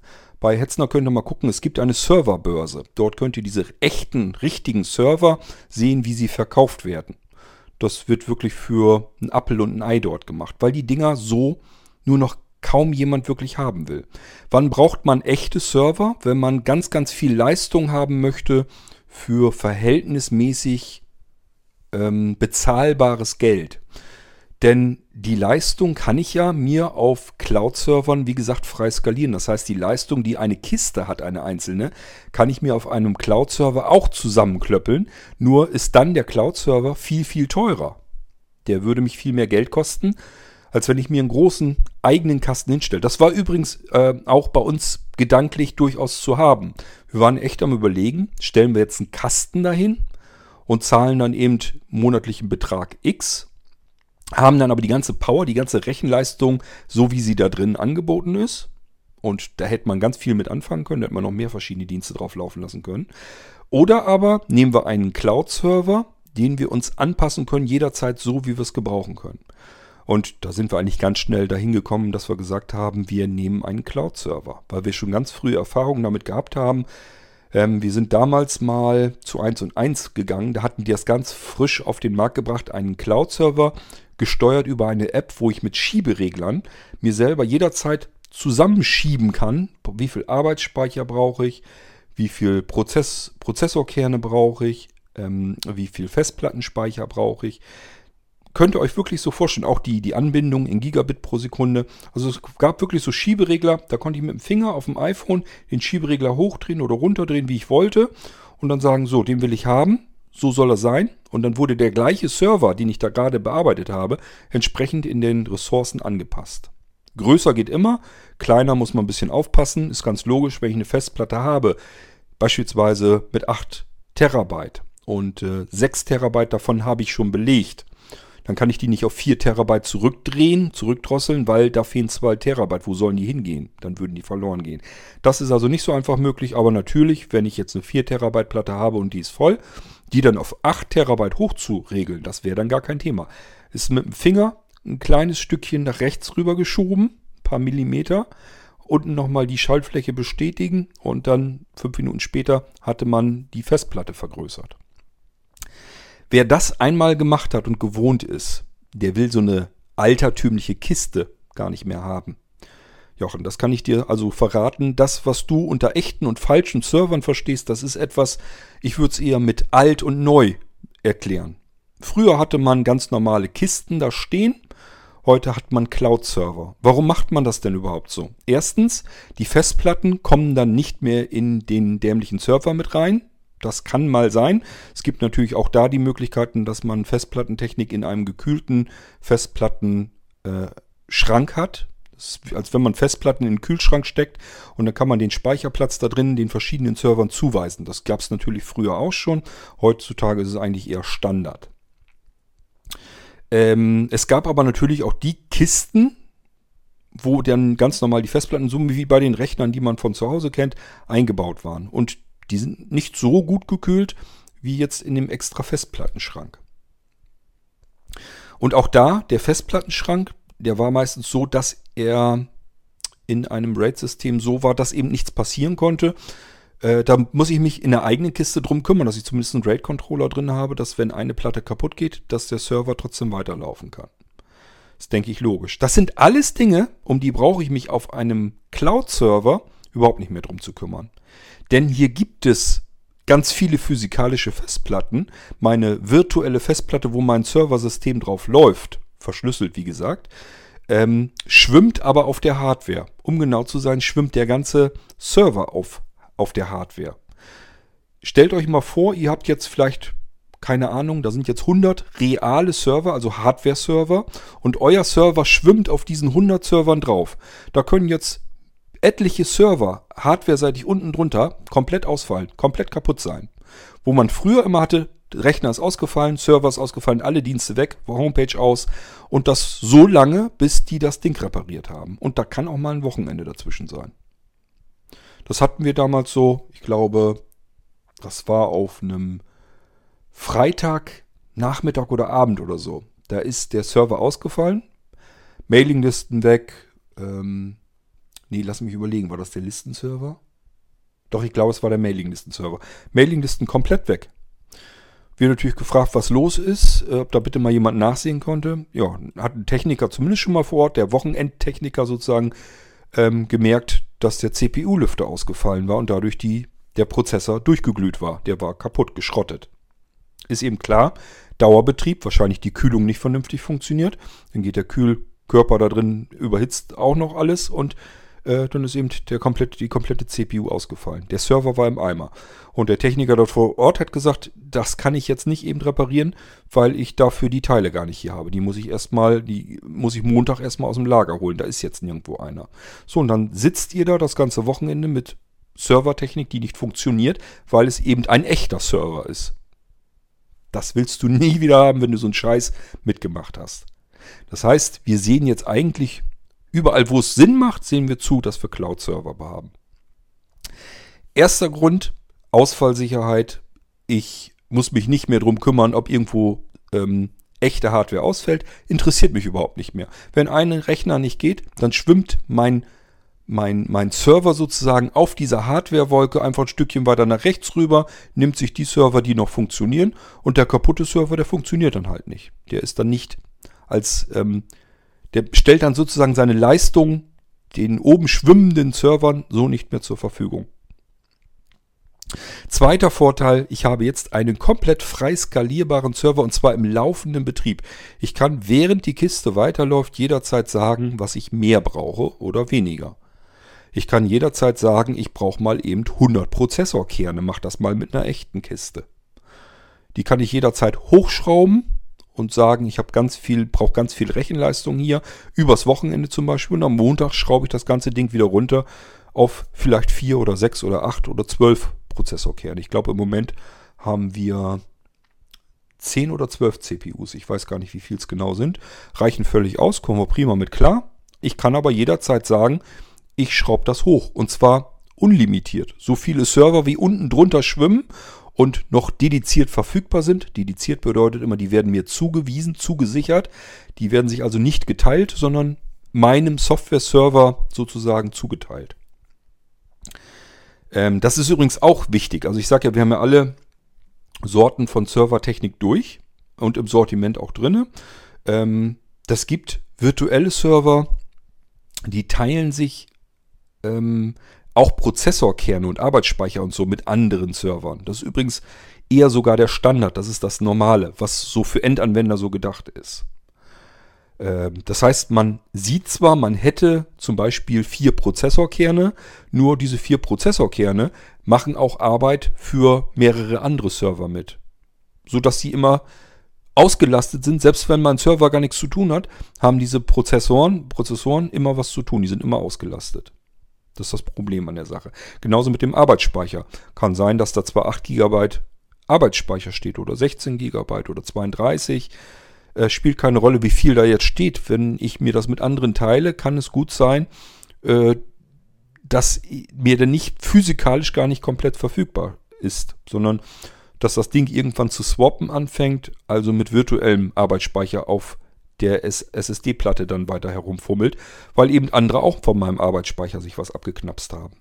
[SPEAKER 1] Bei Hetzner könnt ihr mal gucken, es gibt eine Serverbörse. Dort könnt ihr diese echten, richtigen Server sehen, wie sie verkauft werden. Das wird wirklich für ein Appel und ein Ei dort gemacht, weil die Dinger so nur noch kaum jemand wirklich haben will. Wann braucht man echte Server? Wenn man ganz, ganz viel Leistung haben möchte für verhältnismäßig ähm, bezahlbares Geld. Denn die Leistung kann ich ja mir auf Cloud-Servern, wie gesagt, frei skalieren. Das heißt, die Leistung, die eine Kiste hat, eine einzelne, kann ich mir auf einem Cloud-Server auch zusammenklöppeln. Nur ist dann der Cloud-Server viel, viel teurer. Der würde mich viel mehr Geld kosten, als wenn ich mir einen großen eigenen Kasten hinstelle. Das war übrigens äh, auch bei uns gedanklich durchaus zu haben. Wir waren echt am Überlegen, stellen wir jetzt einen Kasten dahin und zahlen dann eben monatlichen Betrag X haben dann aber die ganze Power, die ganze Rechenleistung, so wie sie da drin angeboten ist. Und da hätte man ganz viel mit anfangen können, da hätte man noch mehr verschiedene Dienste drauf laufen lassen können. Oder aber nehmen wir einen Cloud-Server, den wir uns anpassen können, jederzeit so, wie wir es gebrauchen können. Und da sind wir eigentlich ganz schnell dahin gekommen, dass wir gesagt haben, wir nehmen einen Cloud-Server, weil wir schon ganz frühe Erfahrungen damit gehabt haben. Ähm, wir sind damals mal zu 1 und 1 gegangen, da hatten die das ganz frisch auf den Markt gebracht, einen Cloud-Server, gesteuert über eine App, wo ich mit Schiebereglern mir selber jederzeit zusammenschieben kann, wie viel Arbeitsspeicher brauche ich, wie viel Prozess, Prozessorkerne brauche ich, ähm, wie viel Festplattenspeicher brauche ich. Könnt ihr euch wirklich so vorstellen, auch die, die Anbindung in Gigabit pro Sekunde. Also es gab wirklich so Schieberegler, da konnte ich mit dem Finger auf dem iPhone den Schieberegler hochdrehen oder runterdrehen, wie ich wollte. Und dann sagen, so, den will ich haben so soll er sein. Und dann wurde der gleiche Server, den ich da gerade bearbeitet habe, entsprechend in den Ressourcen angepasst. Größer geht immer, kleiner muss man ein bisschen aufpassen, ist ganz logisch, wenn ich eine Festplatte habe, beispielsweise mit 8 Terabyte und äh, 6 Terabyte davon habe ich schon belegt dann kann ich die nicht auf 4 Terabyte zurückdrehen, zurückdrosseln, weil da fehlen 2 Terabyte. Wo sollen die hingehen? Dann würden die verloren gehen. Das ist also nicht so einfach möglich, aber natürlich, wenn ich jetzt eine 4 Terabyte Platte habe und die ist voll, die dann auf 8 Terabyte hochzuregeln, das wäre dann gar kein Thema. Ist mit dem Finger ein kleines Stückchen nach rechts rüber geschoben, ein paar Millimeter, unten nochmal die Schaltfläche bestätigen und dann fünf Minuten später hatte man die Festplatte vergrößert. Wer das einmal gemacht hat und gewohnt ist, der will so eine altertümliche Kiste gar nicht mehr haben. Jochen, das kann ich dir also verraten. Das, was du unter echten und falschen Servern verstehst, das ist etwas, ich würde es eher mit alt und neu erklären. Früher hatte man ganz normale Kisten da stehen. Heute hat man Cloud-Server. Warum macht man das denn überhaupt so? Erstens, die Festplatten kommen dann nicht mehr in den dämlichen Server mit rein. Das kann mal sein. Es gibt natürlich auch da die Möglichkeiten, dass man Festplattentechnik in einem gekühlten Festplattenschrank äh, hat. Als wenn man Festplatten in den Kühlschrank steckt und dann kann man den Speicherplatz da drin den verschiedenen Servern zuweisen. Das gab es natürlich früher auch schon. Heutzutage ist es eigentlich eher Standard. Ähm, es gab aber natürlich auch die Kisten, wo dann ganz normal die Festplatten, so wie bei den Rechnern, die man von zu Hause kennt, eingebaut waren. Und die sind nicht so gut gekühlt wie jetzt in dem extra Festplattenschrank. Und auch da, der Festplattenschrank, der war meistens so, dass er in einem RAID-System so war, dass eben nichts passieren konnte. Äh, da muss ich mich in der eigenen Kiste drum kümmern, dass ich zumindest einen RAID-Controller drin habe, dass wenn eine Platte kaputt geht, dass der Server trotzdem weiterlaufen kann. Das denke ich logisch. Das sind alles Dinge, um die brauche ich mich auf einem Cloud-Server überhaupt nicht mehr drum zu kümmern. Denn hier gibt es ganz viele physikalische Festplatten. Meine virtuelle Festplatte, wo mein Serversystem drauf läuft, verschlüsselt wie gesagt, ähm, schwimmt aber auf der Hardware. Um genau zu sein, schwimmt der ganze Server auf, auf der Hardware. Stellt euch mal vor, ihr habt jetzt vielleicht, keine Ahnung, da sind jetzt 100 reale Server, also Hardware-Server, und euer Server schwimmt auf diesen 100 Servern drauf. Da können jetzt etliche Server hardwareseitig unten drunter komplett ausfallen, komplett kaputt sein. Wo man früher immer hatte, Rechner ist ausgefallen, Server ist ausgefallen, alle Dienste weg, Homepage aus und das so lange, bis die das Ding repariert haben. Und da kann auch mal ein Wochenende dazwischen sein. Das hatten wir damals so, ich glaube, das war auf einem Freitag, Nachmittag oder Abend oder so. Da ist der Server ausgefallen, Mailinglisten weg. Ähm, nee, lass mich überlegen, war das der Listenserver? Doch, ich glaube, es war der Mailinglisten-Server. Mailinglisten komplett weg. Wir natürlich gefragt, was los ist, äh, ob da bitte mal jemand nachsehen konnte. Ja, hat ein Techniker zumindest schon mal vor Ort, der Wochenendtechniker sozusagen, ähm, gemerkt, dass der CPU-Lüfter ausgefallen war und dadurch die, der Prozessor durchgeglüht war. Der war kaputt, geschrottet. Ist eben klar, Dauerbetrieb, wahrscheinlich die Kühlung nicht vernünftig funktioniert. Dann geht der Kühlkörper da drin, überhitzt auch noch alles und äh, dann ist eben der komplette, die komplette CPU ausgefallen. Der Server war im Eimer. Und der Techniker dort vor Ort hat gesagt, das kann ich jetzt nicht eben reparieren, weil ich dafür die Teile gar nicht hier habe. Die muss ich erstmal, die muss ich Montag erstmal aus dem Lager holen. Da ist jetzt nirgendwo einer. So, und dann sitzt ihr da das ganze Wochenende mit Servertechnik, die nicht funktioniert, weil es eben ein echter Server ist. Das willst du nie wieder haben, wenn du so einen Scheiß mitgemacht hast. Das heißt, wir sehen jetzt eigentlich Überall, wo es Sinn macht, sehen wir zu, dass wir Cloud-Server haben. Erster Grund, Ausfallsicherheit. Ich muss mich nicht mehr darum kümmern, ob irgendwo ähm, echte Hardware ausfällt. Interessiert mich überhaupt nicht mehr. Wenn ein Rechner nicht geht, dann schwimmt mein, mein, mein Server sozusagen auf dieser Hardware-Wolke einfach ein Stückchen weiter nach rechts rüber, nimmt sich die Server, die noch funktionieren, und der kaputte Server, der funktioniert dann halt nicht. Der ist dann nicht als ähm, der stellt dann sozusagen seine Leistung den oben schwimmenden Servern so nicht mehr zur Verfügung. Zweiter Vorteil, ich habe jetzt einen komplett frei skalierbaren Server und zwar im laufenden Betrieb. Ich kann während die Kiste weiterläuft jederzeit sagen, was ich mehr brauche oder weniger. Ich kann jederzeit sagen, ich brauche mal eben 100 Prozessorkerne, mach das mal mit einer echten Kiste. Die kann ich jederzeit hochschrauben und sagen, ich habe ganz viel, brauche ganz viel Rechenleistung hier, übers Wochenende zum Beispiel, und am Montag schraube ich das ganze Ding wieder runter auf vielleicht vier oder sechs oder acht oder zwölf Prozessorkerne. Ich glaube, im Moment haben wir zehn oder zwölf CPUs. Ich weiß gar nicht, wie viel es genau sind. Reichen völlig aus, kommen wir prima mit klar. Ich kann aber jederzeit sagen, ich schraube das hoch. Und zwar unlimitiert. So viele Server wie unten drunter schwimmen und noch dediziert verfügbar sind. Dediziert bedeutet immer, die werden mir zugewiesen, zugesichert. Die werden sich also nicht geteilt, sondern meinem Software-Server sozusagen zugeteilt. Ähm, das ist übrigens auch wichtig. Also ich sage ja, wir haben ja alle Sorten von Servertechnik durch und im Sortiment auch drin. Ähm, das gibt virtuelle Server, die teilen sich ähm, auch Prozessorkerne und Arbeitsspeicher und so mit anderen Servern. Das ist übrigens eher sogar der Standard, das ist das Normale, was so für Endanwender so gedacht ist. Ähm, das heißt, man sieht zwar, man hätte zum Beispiel vier Prozessorkerne, nur diese vier Prozessorkerne machen auch Arbeit für mehrere andere Server mit. Sodass sie immer ausgelastet sind, selbst wenn mein Server gar nichts zu tun hat, haben diese Prozessoren, Prozessoren immer was zu tun, die sind immer ausgelastet. Das ist das Problem an der Sache. Genauso mit dem Arbeitsspeicher. Kann sein, dass da zwar 8 GB Arbeitsspeicher steht oder 16 GB oder 32. Äh, spielt keine Rolle, wie viel da jetzt steht. Wenn ich mir das mit anderen teile, kann es gut sein, äh, dass mir der nicht physikalisch gar nicht komplett verfügbar ist, sondern dass das Ding irgendwann zu swappen anfängt, also mit virtuellem Arbeitsspeicher auf der SSD-Platte dann weiter herumfummelt, weil eben andere auch von meinem Arbeitsspeicher sich was abgeknapst haben.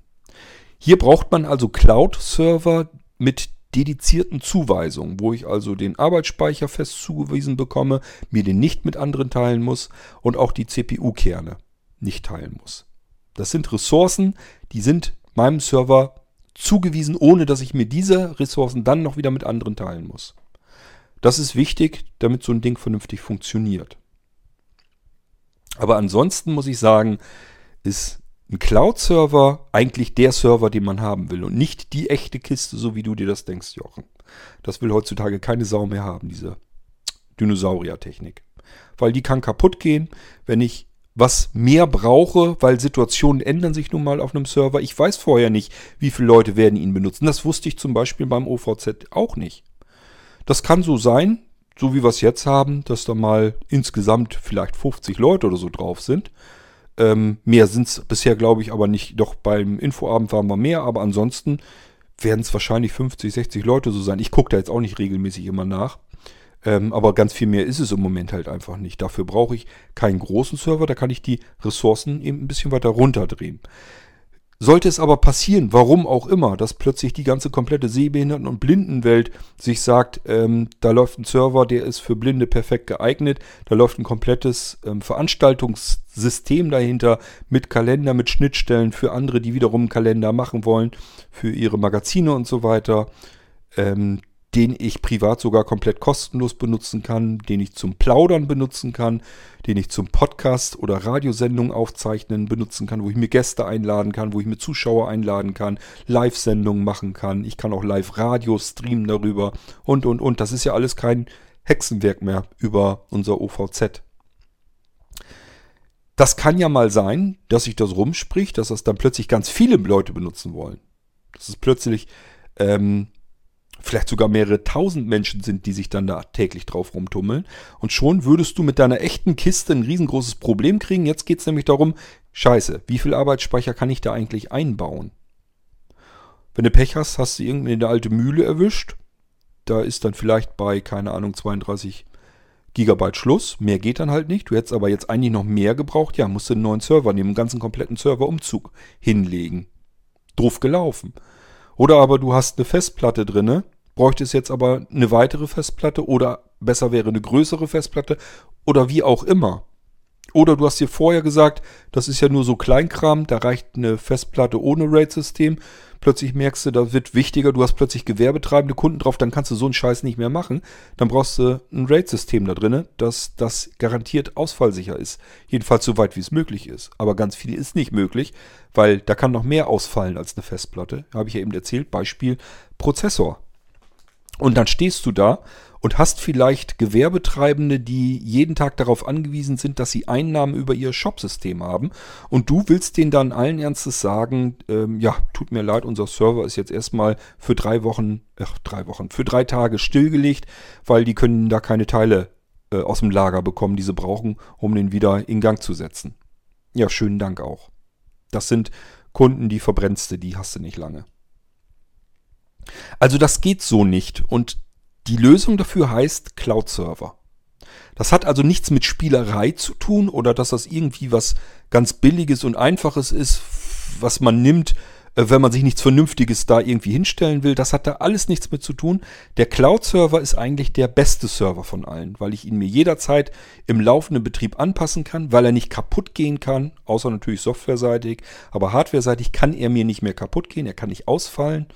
[SPEAKER 1] Hier braucht man also Cloud-Server mit dedizierten Zuweisungen, wo ich also den Arbeitsspeicher fest zugewiesen bekomme, mir den nicht mit anderen teilen muss und auch die CPU-Kerne nicht teilen muss. Das sind Ressourcen, die sind meinem Server zugewiesen, ohne dass ich mir diese Ressourcen dann noch wieder mit anderen teilen muss. Das ist wichtig, damit so ein Ding vernünftig funktioniert. Aber ansonsten muss ich sagen, ist ein Cloud-Server eigentlich der Server, den man haben will und nicht die echte Kiste, so wie du dir das denkst, Jochen. Das will heutzutage keine Sau mehr haben, diese Dinosaurier-Technik. Weil die kann kaputt gehen, wenn ich was mehr brauche, weil Situationen ändern sich nun mal auf einem Server. Ich weiß vorher nicht, wie viele Leute werden ihn benutzen. Das wusste ich zum Beispiel beim OVZ auch nicht. Das kann so sein, so wie wir es jetzt haben, dass da mal insgesamt vielleicht 50 Leute oder so drauf sind. Ähm, mehr sind es bisher, glaube ich, aber nicht. Doch beim Infoabend waren wir mehr, aber ansonsten werden es wahrscheinlich 50, 60 Leute so sein. Ich gucke da jetzt auch nicht regelmäßig immer nach. Ähm, aber ganz viel mehr ist es im Moment halt einfach nicht. Dafür brauche ich keinen großen Server, da kann ich die Ressourcen eben ein bisschen weiter runterdrehen. Sollte es aber passieren, warum auch immer, dass plötzlich die ganze komplette Sehbehinderten- und Blindenwelt sich sagt, ähm, da läuft ein Server, der ist für Blinde perfekt geeignet, da läuft ein komplettes ähm, Veranstaltungssystem dahinter mit Kalender, mit Schnittstellen für andere, die wiederum einen Kalender machen wollen, für ihre Magazine und so weiter. Ähm, den ich privat sogar komplett kostenlos benutzen kann, den ich zum Plaudern benutzen kann, den ich zum Podcast oder Radiosendungen aufzeichnen benutzen kann, wo ich mir Gäste einladen kann, wo ich mir Zuschauer einladen kann, Live-Sendungen machen kann. Ich kann auch Live-Radio streamen darüber und, und, und. Das ist ja alles kein Hexenwerk mehr über unser OVZ. Das kann ja mal sein, dass sich das rumspricht, dass das dann plötzlich ganz viele Leute benutzen wollen. Das ist plötzlich ähm, vielleicht sogar mehrere tausend Menschen sind, die sich dann da täglich drauf rumtummeln. Und schon würdest du mit deiner echten Kiste ein riesengroßes Problem kriegen. Jetzt geht es nämlich darum, scheiße, wie viel Arbeitsspeicher kann ich da eigentlich einbauen? Wenn du Pech hast, hast du irgendwie eine alte Mühle erwischt. Da ist dann vielleicht bei, keine Ahnung, 32 Gigabyte Schluss. Mehr geht dann halt nicht. Du hättest aber jetzt eigentlich noch mehr gebraucht. Ja, musst du einen neuen Server nehmen, einen ganzen kompletten Serverumzug hinlegen. Doof gelaufen. Oder aber du hast eine Festplatte drinne, bräuchtest jetzt aber eine weitere Festplatte oder besser wäre eine größere Festplatte oder wie auch immer. Oder du hast dir vorher gesagt, das ist ja nur so Kleinkram, da reicht eine Festplatte ohne RAID-System. Plötzlich merkst du, da wird wichtiger, du hast plötzlich gewerbetreibende Kunden drauf, dann kannst du so einen Scheiß nicht mehr machen. Dann brauchst du ein RAID-System da drin, dass das garantiert ausfallsicher ist. Jedenfalls so weit wie es möglich ist. Aber ganz viel ist nicht möglich, weil da kann noch mehr ausfallen als eine Festplatte. Habe ich ja eben erzählt. Beispiel Prozessor. Und dann stehst du da und hast vielleicht Gewerbetreibende, die jeden Tag darauf angewiesen sind, dass sie Einnahmen über ihr Shopsystem haben. Und du willst denen dann allen Ernstes sagen, ähm, ja, tut mir leid, unser Server ist jetzt erstmal für drei Wochen, ach, drei Wochen, für drei Tage stillgelegt, weil die können da keine Teile äh, aus dem Lager bekommen, die sie brauchen, um den wieder in Gang zu setzen. Ja, schönen Dank auch. Das sind Kunden, die verbrennst du, die hast du nicht lange. Also das geht so nicht und die Lösung dafür heißt Cloud Server. Das hat also nichts mit Spielerei zu tun oder dass das irgendwie was ganz Billiges und Einfaches ist, was man nimmt, äh, wenn man sich nichts Vernünftiges da irgendwie hinstellen will. Das hat da alles nichts mit zu tun. Der Cloud-Server ist eigentlich der beste Server von allen, weil ich ihn mir jederzeit im laufenden Betrieb anpassen kann, weil er nicht kaputt gehen kann, außer natürlich softwareseitig. Aber hardwareseitig kann er mir nicht mehr kaputt gehen, er kann nicht ausfallen.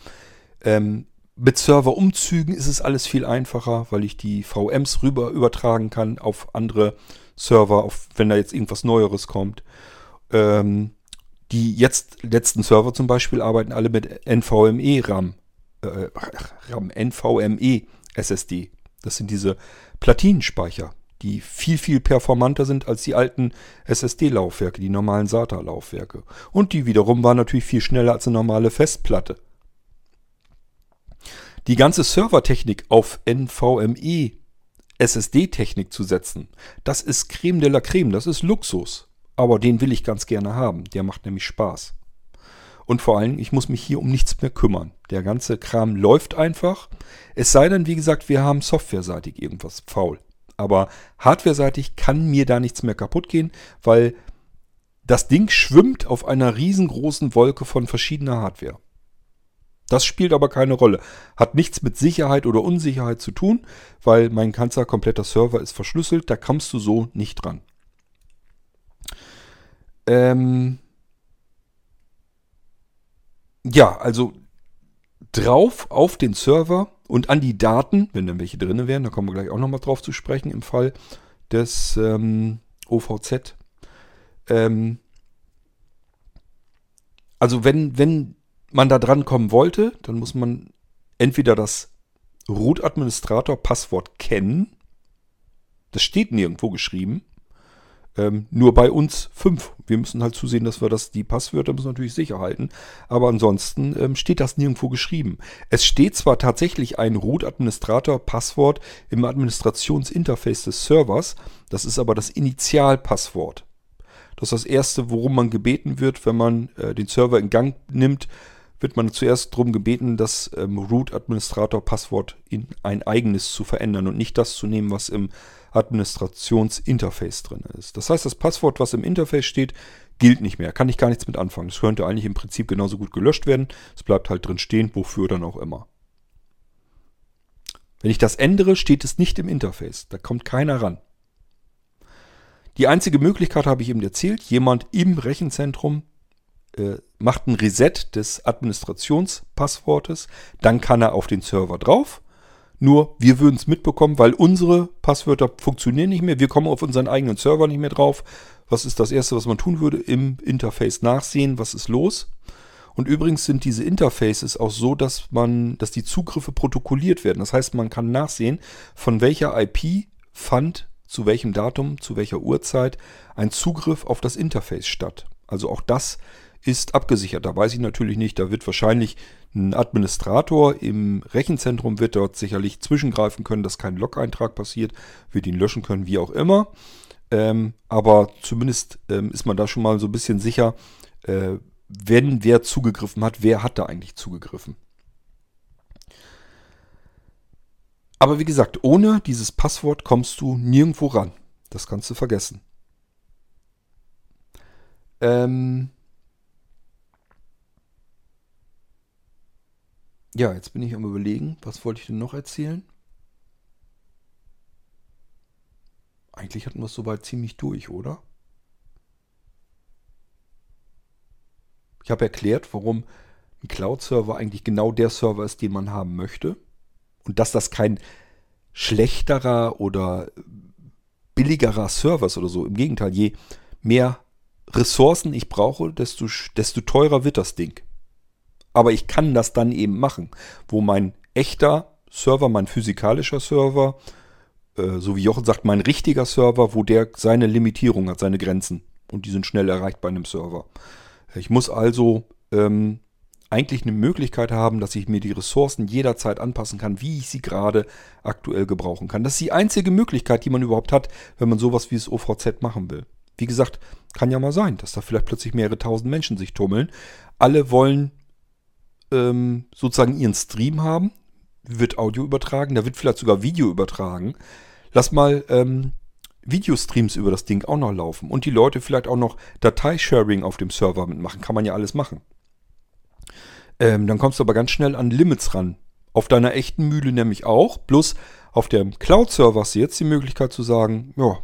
[SPEAKER 1] Ähm, mit Serverumzügen ist es alles viel einfacher, weil ich die VMs rüber übertragen kann auf andere Server, auf, wenn da jetzt irgendwas Neueres kommt. Ähm, die jetzt letzten Server zum Beispiel arbeiten alle mit NVMe RAM, äh, RAM NVMe SSD. Das sind diese Platinenspeicher, die viel, viel performanter sind als die alten SSD-Laufwerke, die normalen SATA-Laufwerke. Und die wiederum waren natürlich viel schneller als eine normale Festplatte. Die ganze Servertechnik auf NVMe SSD-Technik zu setzen, das ist Creme de la Creme, das ist Luxus. Aber den will ich ganz gerne haben, der macht nämlich Spaß. Und vor allem, ich muss mich hier um nichts mehr kümmern. Der ganze Kram läuft einfach. Es sei denn, wie gesagt, wir haben softwareseitig irgendwas faul. Aber hardwareseitig kann mir da nichts mehr kaputt gehen, weil das Ding schwimmt auf einer riesengroßen Wolke von verschiedener Hardware. Das spielt aber keine Rolle. Hat nichts mit Sicherheit oder Unsicherheit zu tun, weil mein ganzer kompletter Server ist verschlüsselt. Da kommst du so nicht dran. Ähm ja, also drauf auf den Server und an die Daten, wenn dann welche drin wären, da kommen wir gleich auch nochmal drauf zu sprechen im Fall des ähm, OVZ. Ähm also wenn, wenn man da dran kommen wollte, dann muss man entweder das Root-Administrator-Passwort kennen. Das steht nirgendwo geschrieben. Ähm, nur bei uns fünf. Wir müssen halt zusehen, dass wir das, die Passwörter müssen natürlich sicher halten. Aber ansonsten ähm, steht das nirgendwo geschrieben. Es steht zwar tatsächlich ein Root-Administrator-Passwort im Administrationsinterface des Servers. Das ist aber das Initialpasswort. Das ist das erste, worum man gebeten wird, wenn man äh, den Server in Gang nimmt wird man zuerst darum gebeten, das ähm, Root-Administrator-Passwort in ein eigenes zu verändern und nicht das zu nehmen, was im Administrationsinterface drin ist. Das heißt, das Passwort, was im Interface steht, gilt nicht mehr. Kann ich gar nichts mit anfangen. Das könnte eigentlich im Prinzip genauso gut gelöscht werden. Es bleibt halt drin stehen, wofür dann auch immer. Wenn ich das ändere, steht es nicht im Interface. Da kommt keiner ran. Die einzige Möglichkeit habe ich eben erzählt. Jemand im Rechenzentrum äh, macht ein Reset des Administrationspasswortes, dann kann er auf den Server drauf. Nur wir würden es mitbekommen, weil unsere Passwörter funktionieren nicht mehr. Wir kommen auf unseren eigenen Server nicht mehr drauf. Was ist das Erste, was man tun würde? Im Interface nachsehen, was ist los. Und übrigens sind diese Interfaces auch so, dass man, dass die Zugriffe protokolliert werden. Das heißt, man kann nachsehen, von welcher IP fand zu welchem Datum, zu welcher Uhrzeit ein Zugriff auf das Interface statt. Also auch das ist abgesichert. Da weiß ich natürlich nicht, da wird wahrscheinlich ein Administrator im Rechenzentrum wird dort sicherlich zwischengreifen können, dass kein Log-Eintrag passiert, wird ihn löschen können, wie auch immer. Ähm, aber zumindest ähm, ist man da schon mal so ein bisschen sicher, äh, wenn wer zugegriffen hat, wer hat da eigentlich zugegriffen. Aber wie gesagt, ohne dieses Passwort kommst du nirgendwo ran. Das kannst du vergessen. Ähm, Ja, jetzt bin ich am überlegen, was wollte ich denn noch erzählen? Eigentlich hatten wir es soweit ziemlich durch, oder? Ich habe erklärt, warum ein Cloud-Server eigentlich genau der Server ist, den man haben möchte. Und dass das kein schlechterer oder billigerer Server ist oder so. Im Gegenteil, je mehr Ressourcen ich brauche, desto, desto teurer wird das Ding aber ich kann das dann eben machen, wo mein echter Server, mein physikalischer Server, äh, so wie Jochen sagt, mein richtiger Server, wo der seine Limitierung hat, seine Grenzen und die sind schnell erreicht bei einem Server. Ich muss also ähm, eigentlich eine Möglichkeit haben, dass ich mir die Ressourcen jederzeit anpassen kann, wie ich sie gerade aktuell gebrauchen kann. Das ist die einzige Möglichkeit, die man überhaupt hat, wenn man sowas wie das OVZ machen will. Wie gesagt, kann ja mal sein, dass da vielleicht plötzlich mehrere tausend Menschen sich tummeln. Alle wollen ähm, sozusagen ihren Stream haben, wird Audio übertragen, da wird vielleicht sogar Video übertragen. Lass mal ähm, Videostreams über das Ding auch noch laufen und die Leute vielleicht auch noch Dateisharing auf dem Server mitmachen. Kann man ja alles machen. Ähm, dann kommst du aber ganz schnell an Limits ran. Auf deiner echten Mühle nämlich auch. Plus auf dem Cloud-Server hast du jetzt die Möglichkeit zu sagen, ja,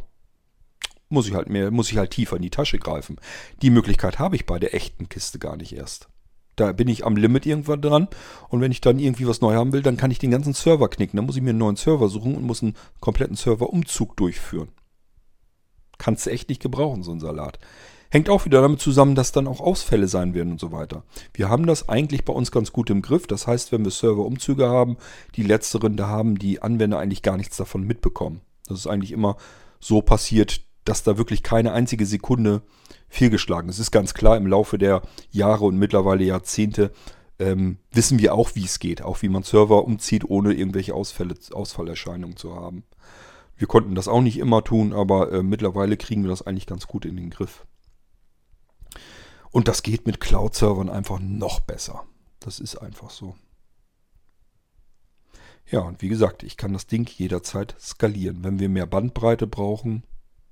[SPEAKER 1] muss ich halt mehr, muss ich halt tiefer in die Tasche greifen. Die Möglichkeit habe ich bei der echten Kiste gar nicht erst. Da bin ich am Limit irgendwann dran. Und wenn ich dann irgendwie was neu haben will, dann kann ich den ganzen Server knicken. Dann muss ich mir einen neuen Server suchen und muss einen kompletten Serverumzug durchführen. Kannst du echt nicht gebrauchen, so ein Salat. Hängt auch wieder damit zusammen, dass dann auch Ausfälle sein werden und so weiter. Wir haben das eigentlich bei uns ganz gut im Griff. Das heißt, wenn wir Serverumzüge haben, die letzteren, da haben die Anwender eigentlich gar nichts davon mitbekommen. Das ist eigentlich immer so passiert, dass da wirklich keine einzige Sekunde fehlgeschlagen ist. Es ist ganz klar, im Laufe der Jahre und mittlerweile Jahrzehnte ähm, wissen wir auch, wie es geht. Auch wie man Server umzieht, ohne irgendwelche Ausfälle, Ausfallerscheinungen zu haben. Wir konnten das auch nicht immer tun, aber äh, mittlerweile kriegen wir das eigentlich ganz gut in den Griff. Und das geht mit Cloud-Servern einfach noch besser. Das ist einfach so. Ja, und wie gesagt, ich kann das Ding jederzeit skalieren. Wenn wir mehr Bandbreite brauchen,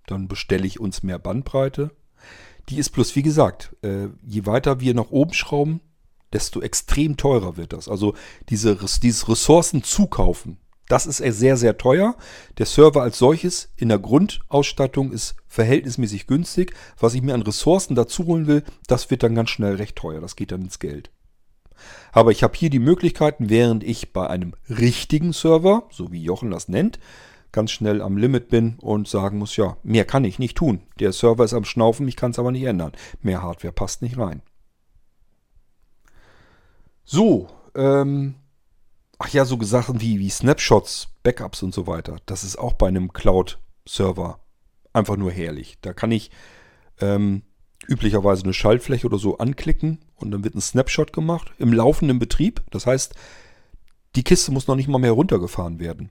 [SPEAKER 1] dann bestelle ich uns mehr Bandbreite. Die ist bloß, wie gesagt, äh, je weiter wir nach oben schrauben, desto extrem teurer wird das. Also diese, dieses Ressourcen zukaufen, das ist sehr, sehr teuer. Der Server als solches in der Grundausstattung ist verhältnismäßig günstig. Was ich mir an Ressourcen dazu holen will, das wird dann ganz schnell recht teuer. Das geht dann ins Geld. Aber ich habe hier die Möglichkeiten, während ich bei einem richtigen Server, so wie Jochen das nennt, ganz schnell am Limit bin und sagen muss, ja, mehr kann ich nicht tun. Der Server ist am Schnaufen, ich kann es aber nicht ändern. Mehr Hardware passt nicht rein. So, ähm, ach ja, so Sachen wie, wie Snapshots, Backups und so weiter. Das ist auch bei einem Cloud-Server einfach nur herrlich. Da kann ich ähm, üblicherweise eine Schaltfläche oder so anklicken und dann wird ein Snapshot gemacht im laufenden Betrieb. Das heißt, die Kiste muss noch nicht mal mehr runtergefahren werden.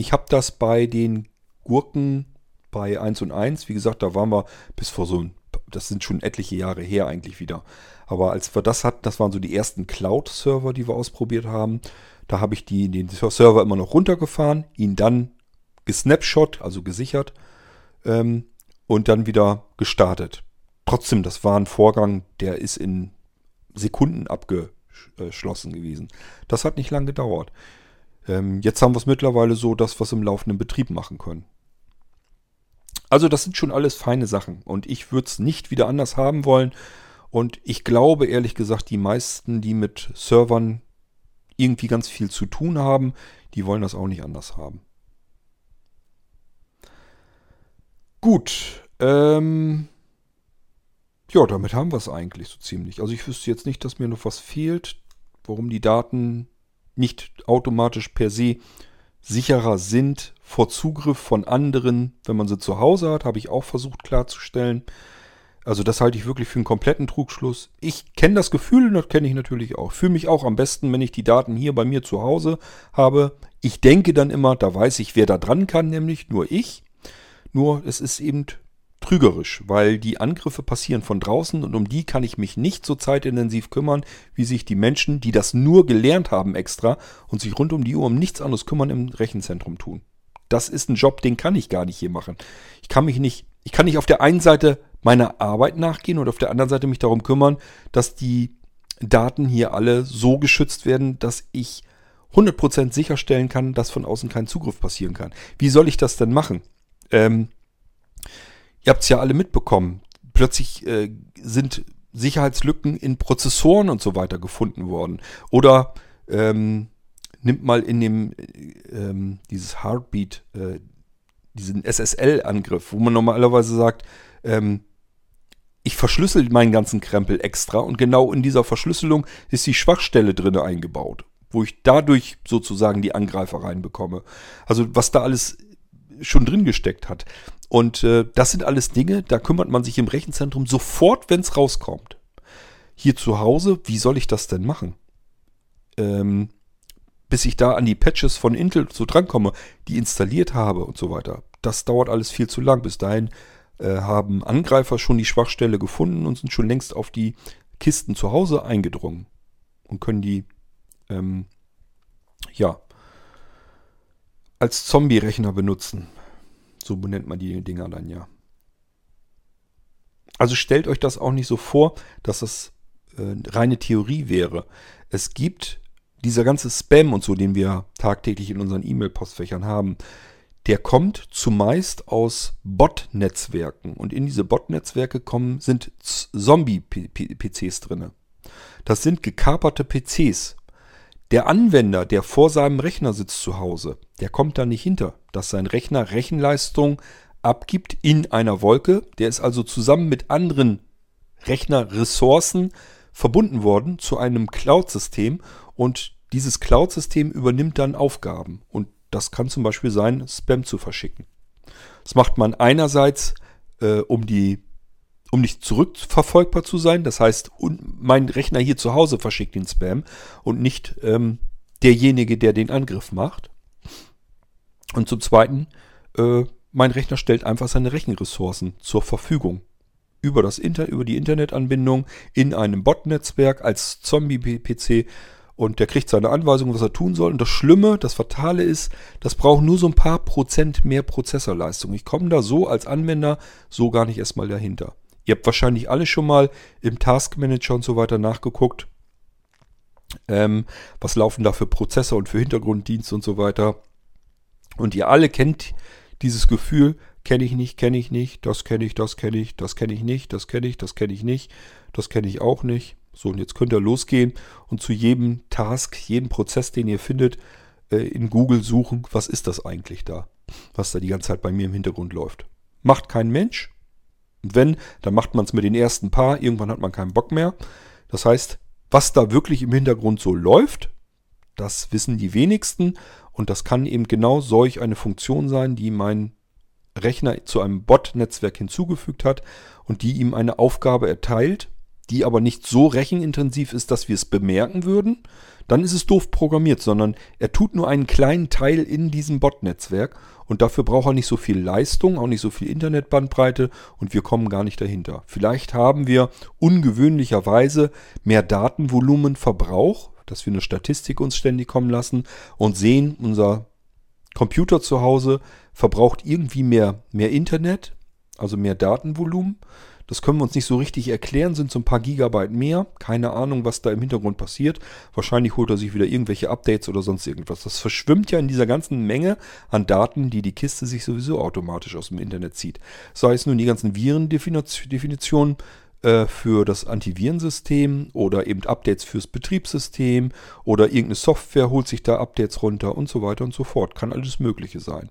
[SPEAKER 1] Ich habe das bei den Gurken bei 1 und 1, wie gesagt, da waren wir bis vor so ein, das sind schon etliche Jahre her eigentlich wieder. Aber als wir das hatten, das waren so die ersten Cloud-Server, die wir ausprobiert haben. Da habe ich die, den Server immer noch runtergefahren, ihn dann gesnapshot, also gesichert, ähm, und dann wieder gestartet. Trotzdem, das war ein Vorgang, der ist in Sekunden abgeschlossen gewesen. Das hat nicht lange gedauert. Ähm, jetzt haben wir es mittlerweile so, dass wir es im laufenden Betrieb machen können. Also das sind schon alles feine Sachen und ich würde es nicht wieder anders haben wollen. Und ich glaube ehrlich gesagt, die meisten, die mit Servern irgendwie ganz viel zu tun haben, die wollen das auch nicht anders haben. Gut, ähm, ja, damit haben wir es eigentlich so ziemlich. Also ich wüsste jetzt nicht, dass mir noch was fehlt, warum die Daten nicht automatisch per se sicherer sind vor Zugriff von anderen, wenn man sie zu Hause hat, habe ich auch versucht klarzustellen. Also das halte ich wirklich für einen kompletten Trugschluss. Ich kenne das Gefühl und das kenne ich natürlich auch. Fühle mich auch am besten, wenn ich die Daten hier bei mir zu Hause habe. Ich denke dann immer, da weiß ich, wer da dran kann, nämlich nur ich. Nur es ist eben trügerisch, weil die Angriffe passieren von draußen und um die kann ich mich nicht so zeitintensiv kümmern, wie sich die Menschen, die das nur gelernt haben extra und sich rund um die Uhr um nichts anderes kümmern, im Rechenzentrum tun. Das ist ein Job, den kann ich gar nicht hier machen. Ich kann mich nicht, ich kann nicht auf der einen Seite meiner Arbeit nachgehen und auf der anderen Seite mich darum kümmern, dass die Daten hier alle so geschützt werden, dass ich 100% sicherstellen kann, dass von außen kein Zugriff passieren kann. Wie soll ich das denn machen? Ähm, Ihr habt es ja alle mitbekommen. Plötzlich äh, sind Sicherheitslücken in Prozessoren und so weiter gefunden worden. Oder ähm, nimmt mal in dem ähm, dieses Heartbeat, äh, diesen SSL-Angriff, wo man normalerweise sagt, ähm, ich verschlüssel meinen ganzen Krempel extra und genau in dieser Verschlüsselung ist die Schwachstelle drin eingebaut, wo ich dadurch sozusagen die Angreifer reinbekomme. Also was da alles schon drin gesteckt hat. Und äh, das sind alles Dinge, da kümmert man sich im Rechenzentrum sofort, wenn es rauskommt. Hier zu Hause, wie soll ich das denn machen? Ähm, bis ich da an die Patches von Intel so drankomme, die installiert habe und so weiter. Das dauert alles viel zu lang. Bis dahin äh, haben Angreifer schon die Schwachstelle gefunden und sind schon längst auf die Kisten zu Hause eingedrungen und können die ähm, ja als Zombie-Rechner benutzen. So benennt man die Dinger dann ja. Also stellt euch das auch nicht so vor, dass das äh, reine Theorie wäre. Es gibt dieser ganze Spam und so, den wir tagtäglich in unseren E-Mail-Postfächern haben, der kommt zumeist aus Bot-Netzwerken. Und in diese Bot-Netzwerke kommen, sind Zombie-PCs drin. Das sind gekaperte PCs, der Anwender, der vor seinem Rechner sitzt zu Hause, der kommt da nicht hinter, dass sein Rechner Rechenleistung abgibt in einer Wolke. Der ist also zusammen mit anderen Rechnerressourcen verbunden worden zu einem Cloud-System und dieses Cloud-System übernimmt dann Aufgaben. Und das kann zum Beispiel sein, Spam zu verschicken. Das macht man einerseits, äh, um die um nicht zurückverfolgbar zu sein. Das heißt, mein Rechner hier zu Hause verschickt den Spam und nicht ähm, derjenige, der den Angriff macht. Und zum Zweiten, äh, mein Rechner stellt einfach seine Rechenressourcen zur Verfügung. Über, das Inter über die Internetanbindung in einem Bot-Netzwerk als Zombie-PC und der kriegt seine Anweisung, was er tun soll. Und das Schlimme, das Fatale ist, das braucht nur so ein paar Prozent mehr Prozessorleistung. Ich komme da so als Anwender so gar nicht erstmal dahinter. Ihr habt wahrscheinlich alle schon mal im Task Manager und so weiter nachgeguckt. Ähm, was laufen da für Prozesse und für Hintergrunddienste und so weiter. Und ihr alle kennt dieses Gefühl, kenne ich nicht, kenne ich nicht, das kenne ich, das kenne ich, das kenne ich nicht, das kenne ich, das kenne ich nicht, das kenne ich auch nicht. So, und jetzt könnt ihr losgehen und zu jedem Task, jedem Prozess, den ihr findet, äh, in Google suchen, was ist das eigentlich da, was da die ganze Zeit bei mir im Hintergrund läuft. Macht kein Mensch, und wenn, dann macht man es mit den ersten paar, irgendwann hat man keinen Bock mehr. Das heißt, was da wirklich im Hintergrund so läuft, das wissen die wenigsten und das kann eben genau solch eine Funktion sein, die mein Rechner zu einem Bot-Netzwerk hinzugefügt hat und die ihm eine Aufgabe erteilt, die aber nicht so rechenintensiv ist, dass wir es bemerken würden, dann ist es doof programmiert, sondern er tut nur einen kleinen Teil in diesem Bot-Netzwerk und dafür braucht er nicht so viel Leistung, auch nicht so viel Internetbandbreite und wir kommen gar nicht dahinter. Vielleicht haben wir ungewöhnlicherweise mehr Datenvolumenverbrauch, dass wir eine Statistik uns ständig kommen lassen und sehen, unser Computer zu Hause verbraucht irgendwie mehr, mehr Internet, also mehr Datenvolumen. Das können wir uns nicht so richtig erklären, sind so ein paar Gigabyte mehr. Keine Ahnung, was da im Hintergrund passiert. Wahrscheinlich holt er sich wieder irgendwelche Updates oder sonst irgendwas. Das verschwimmt ja in dieser ganzen Menge an Daten, die die Kiste sich sowieso automatisch aus dem Internet zieht. Sei es nun die ganzen Virendefinitionen äh, für das Antivirensystem oder eben Updates fürs Betriebssystem oder irgendeine Software holt sich da Updates runter und so weiter und so fort. Kann alles Mögliche sein.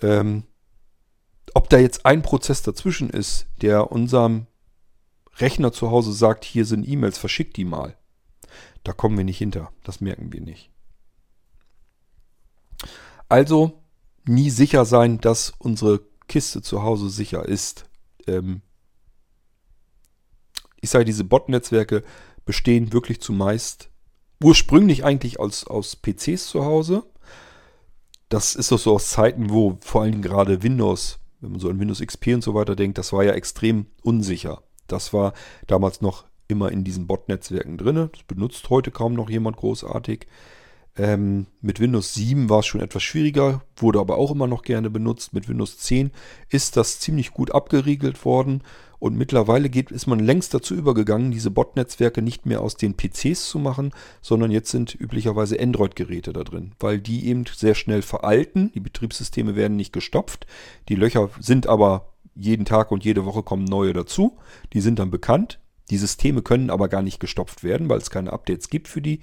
[SPEAKER 1] Ähm, ob da jetzt ein Prozess dazwischen ist, der unserem Rechner zu Hause sagt, hier sind E-Mails, verschick die mal. Da kommen wir nicht hinter. Das merken wir nicht. Also nie sicher sein, dass unsere Kiste zu Hause sicher ist. Ähm ich sage, diese Bot-Netzwerke bestehen wirklich zumeist ursprünglich eigentlich aus, aus PCs zu Hause. Das ist doch so aus Zeiten, wo vor Dingen gerade Windows wenn man so an Windows XP und so weiter denkt, das war ja extrem unsicher. Das war damals noch immer in diesen Bot-Netzwerken drin. Das benutzt heute kaum noch jemand großartig. Ähm, mit Windows 7 war es schon etwas schwieriger, wurde aber auch immer noch gerne benutzt. Mit Windows 10 ist das ziemlich gut abgeriegelt worden und mittlerweile geht, ist man längst dazu übergegangen, diese Bot-Netzwerke nicht mehr aus den PCs zu machen, sondern jetzt sind üblicherweise Android-Geräte da drin, weil die eben sehr schnell veralten. Die Betriebssysteme werden nicht gestopft. Die Löcher sind aber jeden Tag und jede Woche kommen neue dazu. Die sind dann bekannt. Die Systeme können aber gar nicht gestopft werden, weil es keine Updates gibt für die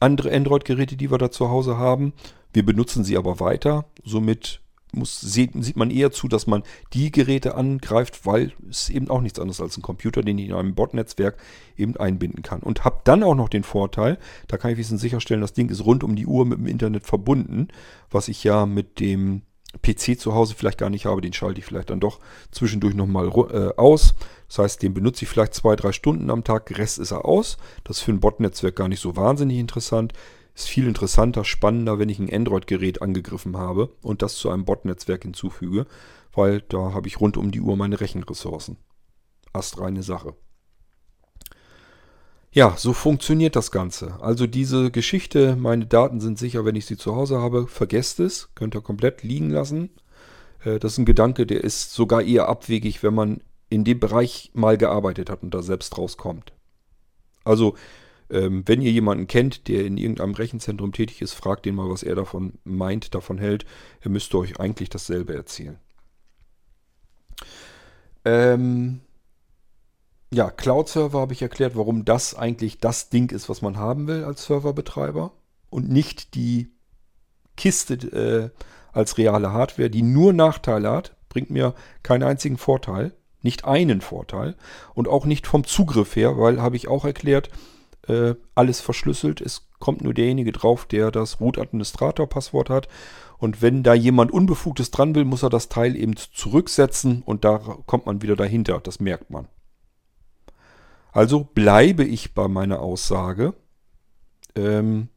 [SPEAKER 1] andere Android-Geräte, die wir da zu Hause haben. Wir benutzen sie aber weiter. Somit muss, sieht, sieht man eher zu, dass man die Geräte angreift, weil es eben auch nichts anderes als ein Computer, den ich in einem Bot-Netzwerk eben einbinden kann. Und habe dann auch noch den Vorteil, da kann ich wissen sicherstellen, das Ding ist rund um die Uhr mit dem Internet verbunden, was ich ja mit dem PC zu Hause vielleicht gar nicht habe, den schalte ich vielleicht dann doch zwischendurch nochmal äh, aus. Das heißt, den benutze ich vielleicht zwei, drei Stunden am Tag, Rest ist er aus. Das ist für ein Bot-Netzwerk gar nicht so wahnsinnig interessant. Ist viel interessanter, spannender, wenn ich ein Android-Gerät angegriffen habe und das zu einem Bot-Netzwerk hinzufüge, weil da habe ich rund um die Uhr meine Rechenressourcen. Astreine Sache. Ja, so funktioniert das Ganze. Also diese Geschichte, meine Daten sind sicher, wenn ich sie zu Hause habe, vergesst es, könnt ihr komplett liegen lassen. Äh, das ist ein Gedanke, der ist sogar eher abwegig, wenn man in dem Bereich mal gearbeitet hat und da selbst rauskommt. Also, ähm, wenn ihr jemanden kennt, der in irgendeinem Rechenzentrum tätig ist, fragt den mal, was er davon meint, davon hält. Er müsste euch eigentlich dasselbe erzählen. Ähm, ja, Cloud-Server habe ich erklärt, warum das eigentlich das Ding ist, was man haben will als Serverbetreiber und nicht die Kiste äh, als reale Hardware, die nur Nachteile hat, bringt mir keinen einzigen Vorteil, nicht einen Vorteil und auch nicht vom Zugriff her, weil habe ich auch erklärt, äh, alles verschlüsselt. Es kommt nur derjenige drauf, der das Root-Administrator-Passwort hat. Und wenn da jemand Unbefugtes dran will, muss er das Teil eben zurücksetzen und da kommt man wieder dahinter. Das merkt man. Also bleibe ich bei meiner Aussage, ähm,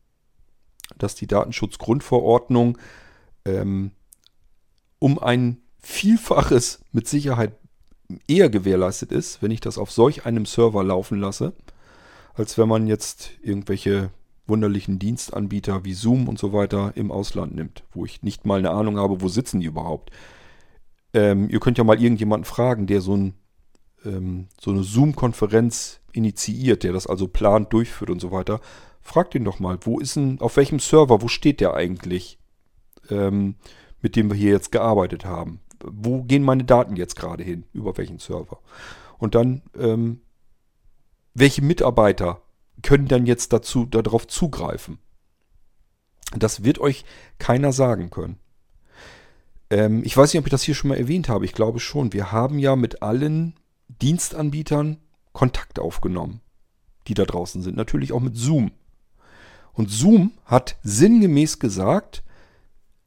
[SPEAKER 1] dass die Datenschutzgrundverordnung ähm, um ein Vielfaches mit Sicherheit eher gewährleistet ist, wenn ich das auf solch einem Server laufen lasse, als wenn man jetzt irgendwelche wunderlichen Dienstanbieter wie Zoom und so weiter im Ausland nimmt, wo ich nicht mal eine Ahnung habe, wo sitzen die überhaupt. Ähm, ihr könnt ja mal irgendjemanden fragen, der so ein ähm, so eine Zoom-Konferenz initiiert, der das also plant, durchführt und so weiter, fragt ihn doch mal, wo ist denn, auf welchem Server, wo steht der eigentlich, ähm, mit dem wir hier jetzt gearbeitet haben? Wo gehen meine Daten jetzt gerade hin? Über welchen Server? Und dann, ähm, welche Mitarbeiter können dann jetzt dazu, darauf zugreifen? Das wird euch keiner sagen können. Ähm, ich weiß nicht, ob ich das hier schon mal erwähnt habe. Ich glaube schon. Wir haben ja mit allen Dienstanbietern Kontakt aufgenommen, die da draußen sind. Natürlich auch mit Zoom. Und Zoom hat sinngemäß gesagt,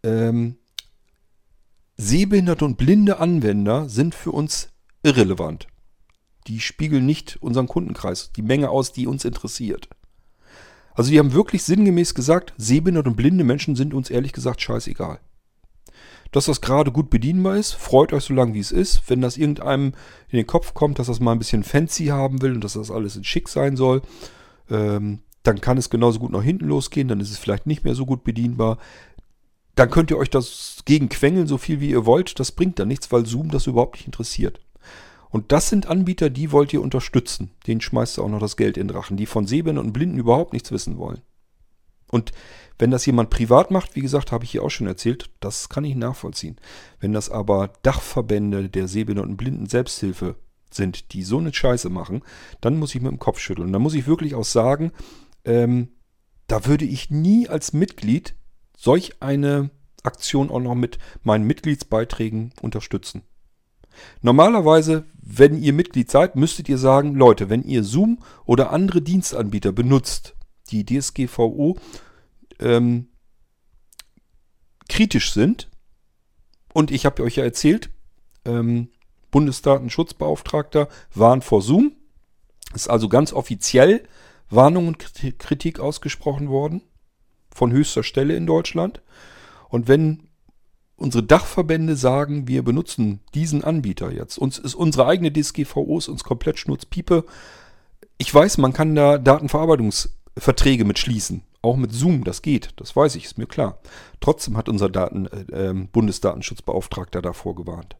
[SPEAKER 1] ähm, Sehbehinderte und blinde Anwender sind für uns irrelevant. Die spiegeln nicht unseren Kundenkreis, die Menge aus, die uns interessiert. Also die haben wirklich sinngemäß gesagt, sehbehinderte und blinde Menschen sind uns ehrlich gesagt scheißegal. Dass das gerade gut bedienbar ist, freut euch so lange wie es ist. Wenn das irgendeinem in den Kopf kommt, dass das mal ein bisschen fancy haben will und dass das alles in schick sein soll, ähm, dann kann es genauso gut nach hinten losgehen, dann ist es vielleicht nicht mehr so gut bedienbar. Dann könnt ihr euch das gegen quengeln, so viel wie ihr wollt. Das bringt dann nichts, weil Zoom das überhaupt nicht interessiert. Und das sind Anbieter, die wollt ihr unterstützen. Denen schmeißt ihr auch noch das Geld in den Rachen, die von Sehbehinderten und Blinden überhaupt nichts wissen wollen. Und wenn das jemand privat macht, wie gesagt, habe ich hier auch schon erzählt, das kann ich nachvollziehen. Wenn das aber Dachverbände der Sehbehinderten und Blinden Selbsthilfe sind, die so eine Scheiße machen, dann muss ich mit dem Kopf schütteln. Dann muss ich wirklich auch sagen, ähm, da würde ich nie als Mitglied solch eine Aktion auch noch mit meinen Mitgliedsbeiträgen unterstützen. Normalerweise, wenn ihr Mitglied seid, müsstet ihr sagen, Leute, wenn ihr Zoom oder andere Dienstanbieter benutzt, die DSGVO ähm, kritisch sind, und ich habe euch ja erzählt, ähm, Bundesdatenschutzbeauftragter warnt vor Zoom, ist also ganz offiziell Warnung und Kritik ausgesprochen worden von höchster Stelle in Deutschland. Und wenn unsere Dachverbände sagen, wir benutzen diesen Anbieter jetzt. Uns ist unsere eigene DSGVO ist uns komplett Schnurzpiepe. Ich weiß, man kann da Datenverarbeitungsverträge mit schließen. Auch mit Zoom, das geht. Das weiß ich, ist mir klar. Trotzdem hat unser Daten, äh, ähm, Bundesdatenschutzbeauftragter davor gewarnt.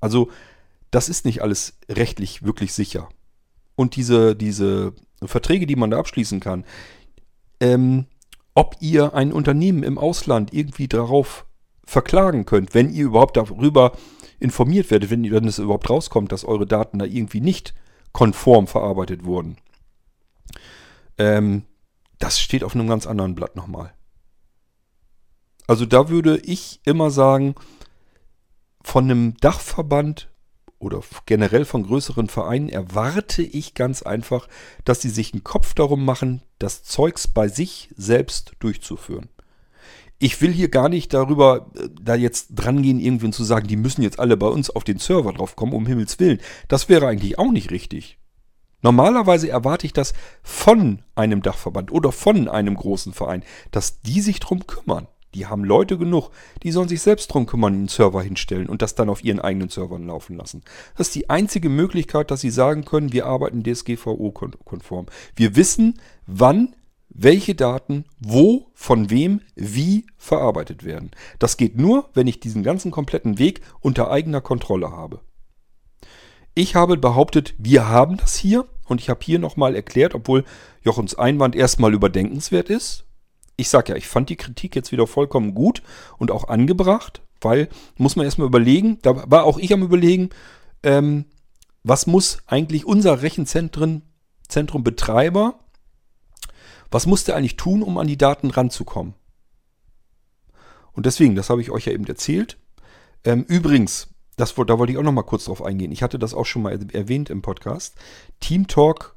[SPEAKER 1] Also, das ist nicht alles rechtlich wirklich sicher. Und diese, diese Verträge, die man da abschließen kann, ähm, ob ihr ein Unternehmen im Ausland irgendwie darauf verklagen könnt, wenn ihr überhaupt darüber informiert werdet, wenn, wenn es überhaupt rauskommt, dass eure Daten da irgendwie nicht konform verarbeitet wurden. Ähm, das steht auf einem ganz anderen Blatt nochmal. Also da würde ich immer sagen, von einem Dachverband oder generell von größeren Vereinen erwarte ich ganz einfach, dass sie sich einen Kopf darum machen, das Zeugs bei sich selbst durchzuführen ich will hier gar nicht darüber, äh, da jetzt dran gehen, irgendwann zu sagen, die müssen jetzt alle bei uns auf den Server drauf kommen, um Himmels Willen. Das wäre eigentlich auch nicht richtig. Normalerweise erwarte ich das von einem Dachverband oder von einem großen Verein, dass die sich drum kümmern. Die haben Leute genug, die sollen sich selbst drum kümmern, einen Server hinstellen und das dann auf ihren eigenen Servern laufen lassen. Das ist die einzige Möglichkeit, dass sie sagen können, wir arbeiten DSGVO-konform. Wir wissen, wann welche Daten wo, von wem, wie verarbeitet werden. Das geht nur, wenn ich diesen ganzen kompletten Weg unter eigener Kontrolle habe. Ich habe behauptet, wir haben das hier und ich habe hier nochmal erklärt, obwohl Jochens Einwand erstmal überdenkenswert ist. Ich sage ja, ich fand die Kritik jetzt wieder vollkommen gut und auch angebracht, weil, muss man erstmal überlegen, da war auch ich am überlegen, ähm, was muss eigentlich unser Rechenzentrum Zentrum Betreiber was muss der eigentlich tun, um an die Daten ranzukommen? Und deswegen, das habe ich euch ja eben erzählt. Ähm, übrigens, das, da wollte ich auch noch mal kurz drauf eingehen. Ich hatte das auch schon mal erwähnt im Podcast. TeamTalk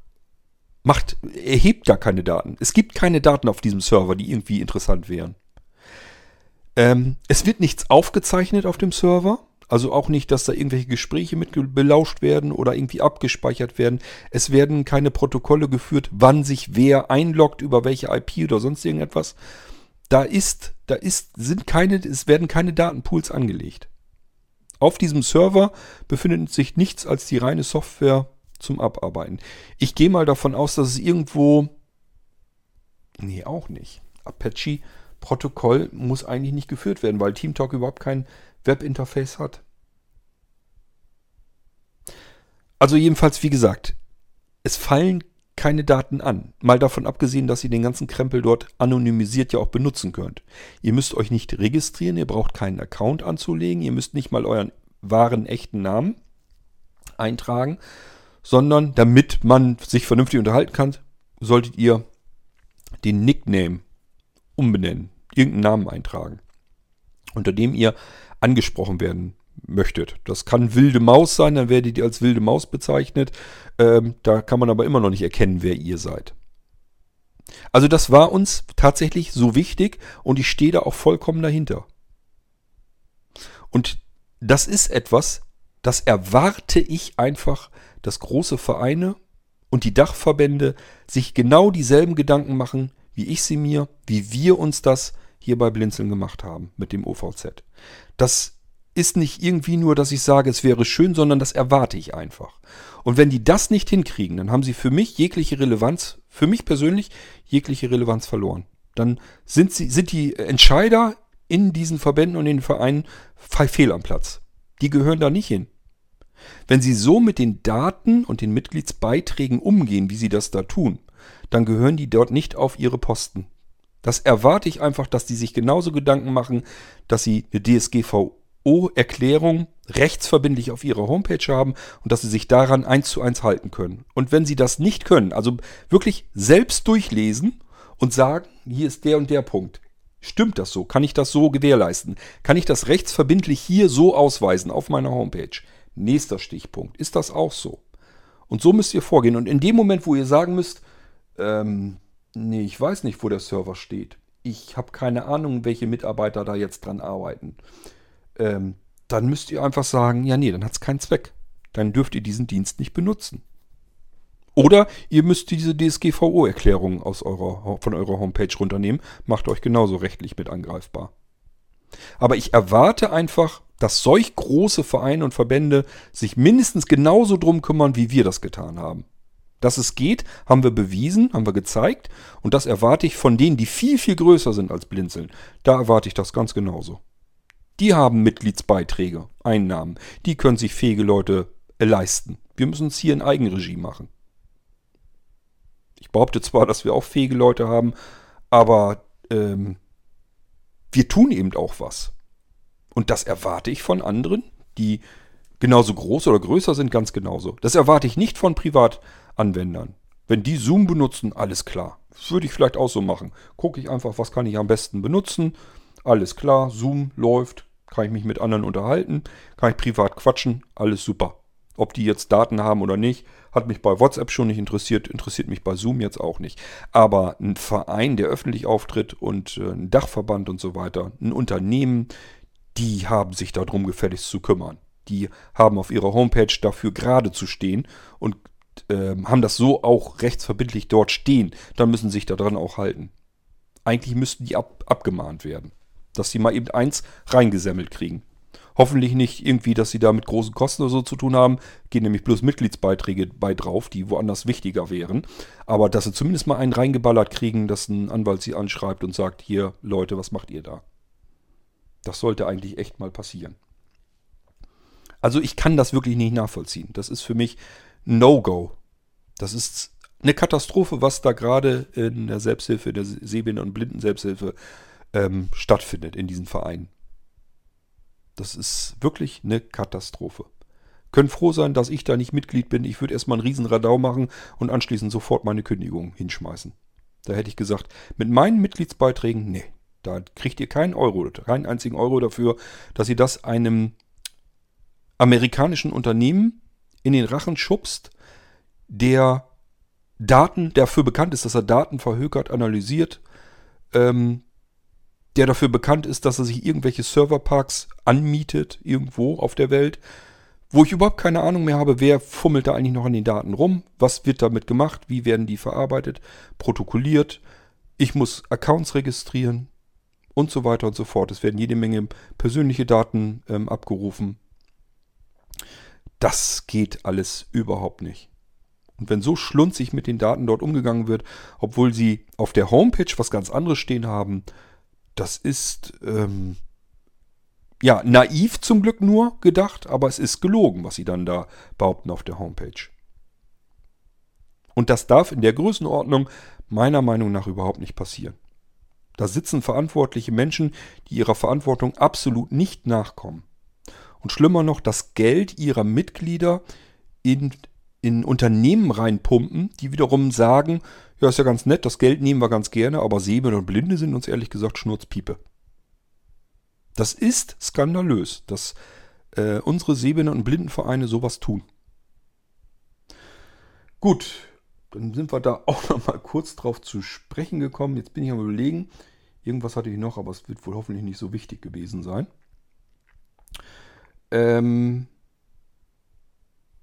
[SPEAKER 1] macht, erhebt gar keine Daten. Es gibt keine Daten auf diesem Server, die irgendwie interessant wären. Ähm, es wird nichts aufgezeichnet auf dem Server. Also auch nicht, dass da irgendwelche Gespräche mit belauscht werden oder irgendwie abgespeichert werden. Es werden keine Protokolle geführt, wann sich wer einloggt, über welche IP oder sonst irgendetwas. Da ist, da ist, sind keine, es werden keine Datenpools angelegt. Auf diesem Server befindet sich nichts als die reine Software zum Abarbeiten. Ich gehe mal davon aus, dass es irgendwo. Nee, auch nicht. Apache Protokoll muss eigentlich nicht geführt werden, weil TeamTalk überhaupt kein Webinterface hat. Also jedenfalls, wie gesagt, es fallen keine Daten an. Mal davon abgesehen, dass ihr den ganzen Krempel dort anonymisiert ja auch benutzen könnt. Ihr müsst euch nicht registrieren, ihr braucht keinen Account anzulegen, ihr müsst nicht mal euren wahren, echten Namen eintragen, sondern damit man sich vernünftig unterhalten kann, solltet ihr den Nickname umbenennen, irgendeinen Namen eintragen, unter dem ihr angesprochen werden möchtet. Das kann wilde Maus sein, dann werdet ihr als wilde Maus bezeichnet. Ähm, da kann man aber immer noch nicht erkennen, wer ihr seid. Also das war uns tatsächlich so wichtig und ich stehe da auch vollkommen dahinter. Und das ist etwas, das erwarte ich einfach, dass große Vereine und die Dachverbände sich genau dieselben Gedanken machen, wie ich sie mir, wie wir uns das hier bei Blinzeln gemacht haben mit dem OVZ. Das ist nicht irgendwie nur, dass ich sage, es wäre schön, sondern das erwarte ich einfach. Und wenn die das nicht hinkriegen, dann haben sie für mich jegliche Relevanz, für mich persönlich jegliche Relevanz verloren. Dann sind, sie, sind die Entscheider in diesen Verbänden und in den Vereinen fehl am Platz. Die gehören da nicht hin. Wenn sie so mit den Daten und den Mitgliedsbeiträgen umgehen, wie sie das da tun, dann gehören die dort nicht auf ihre Posten. Das erwarte ich einfach, dass die sich genauso Gedanken machen, dass sie eine DSGVO-Erklärung rechtsverbindlich auf ihrer Homepage haben und dass sie sich daran eins zu eins halten können. Und wenn sie das nicht können, also wirklich selbst durchlesen und sagen, hier ist der und der Punkt. Stimmt das so? Kann ich das so gewährleisten? Kann ich das rechtsverbindlich hier so ausweisen auf meiner Homepage? Nächster Stichpunkt. Ist das auch so? Und so müsst ihr vorgehen. Und in dem Moment, wo ihr sagen müsst, ähm, nee, ich weiß nicht, wo der Server steht. Ich habe keine Ahnung, welche Mitarbeiter da jetzt dran arbeiten. Ähm, dann müsst ihr einfach sagen, ja, nee, dann hat es keinen Zweck. Dann dürft ihr diesen Dienst nicht benutzen. Oder ihr müsst diese DSGVO-Erklärung von eurer Homepage runternehmen. Macht euch genauso rechtlich mit angreifbar. Aber ich erwarte einfach, dass solch große Vereine und Verbände sich mindestens genauso drum kümmern, wie wir das getan haben. Dass es geht, haben wir bewiesen, haben wir gezeigt. Und das erwarte ich von denen, die viel, viel größer sind als Blinzeln. Da erwarte ich das ganz genauso. Die haben Mitgliedsbeiträge, Einnahmen. Die können sich fähige Leute leisten. Wir müssen es hier in Eigenregie machen. Ich behaupte zwar, dass wir auch fähige Leute haben, aber ähm, wir tun eben auch was. Und das erwarte ich von anderen, die genauso groß oder größer sind, ganz genauso. Das erwarte ich nicht von Privatanwendern. Wenn die Zoom benutzen, alles klar. Das würde ich vielleicht auch so machen. Gucke ich einfach, was kann ich am besten benutzen. Alles klar, Zoom läuft, kann ich mich mit anderen unterhalten, kann ich privat quatschen, alles super. Ob die jetzt Daten haben oder nicht, hat mich bei WhatsApp schon nicht interessiert, interessiert mich bei Zoom jetzt auch nicht. Aber ein Verein, der öffentlich auftritt und äh, ein Dachverband und so weiter, ein Unternehmen, die haben sich darum gefälligst zu kümmern. Die haben auf ihrer Homepage dafür gerade zu stehen und äh, haben das so auch rechtsverbindlich dort stehen. Dann müssen sie sich daran auch halten. Eigentlich müssten die ab, abgemahnt werden. Dass sie mal eben eins reingesemmelt kriegen. Hoffentlich nicht irgendwie, dass sie da mit großen Kosten oder so zu tun haben. Gehen nämlich bloß Mitgliedsbeiträge bei drauf, die woanders wichtiger wären. Aber dass sie zumindest mal einen reingeballert kriegen, dass ein Anwalt sie anschreibt und sagt, hier Leute, was macht ihr da? Das sollte eigentlich echt mal passieren. Also ich kann das wirklich nicht nachvollziehen. Das ist für mich No-Go. Das ist eine Katastrophe, was da gerade in der Selbsthilfe, in der Sehbehinder- und Blinden-Selbsthilfe ähm, stattfindet in diesen Vereinen. Das ist wirklich eine Katastrophe. Können froh sein, dass ich da nicht Mitglied bin. Ich würde erstmal einen riesen Radau machen und anschließend sofort meine Kündigung hinschmeißen. Da hätte ich gesagt, mit meinen Mitgliedsbeiträgen, nee, da kriegt ihr keinen Euro, keinen einzigen Euro dafür, dass ihr das einem amerikanischen Unternehmen in den Rachen schubst, der Daten, der dafür bekannt ist, dass er Daten verhökert, analysiert, ähm, der dafür bekannt ist, dass er sich irgendwelche Serverparks anmietet, irgendwo auf der Welt, wo ich überhaupt keine Ahnung mehr habe, wer fummelt da eigentlich noch an den Daten rum, was wird damit gemacht, wie werden die verarbeitet, protokolliert, ich muss Accounts registrieren und so weiter und so fort. Es werden jede Menge persönliche Daten ähm, abgerufen. Das geht alles überhaupt nicht. Und wenn so schlunzig mit den Daten dort umgegangen wird, obwohl sie auf der Homepage was ganz anderes stehen haben, das ist ähm, ja naiv zum Glück nur gedacht, aber es ist gelogen, was sie dann da behaupten auf der Homepage. Und das darf in der Größenordnung meiner Meinung nach überhaupt nicht passieren. Da sitzen verantwortliche Menschen, die ihrer Verantwortung absolut nicht nachkommen. Und schlimmer noch, das Geld ihrer Mitglieder in, in Unternehmen reinpumpen, die wiederum sagen, ja, ist ja ganz nett, das Geld nehmen wir ganz gerne, aber Sehende und Blinde sind uns ehrlich gesagt Schnurzpiepe. Das ist skandalös, dass äh, unsere Sehbehinderten- und Blindenvereine sowas tun. Gut, dann sind wir da auch noch mal kurz drauf zu sprechen gekommen. Jetzt bin ich am überlegen, irgendwas hatte ich noch, aber es wird wohl hoffentlich nicht so wichtig gewesen sein. Ähm,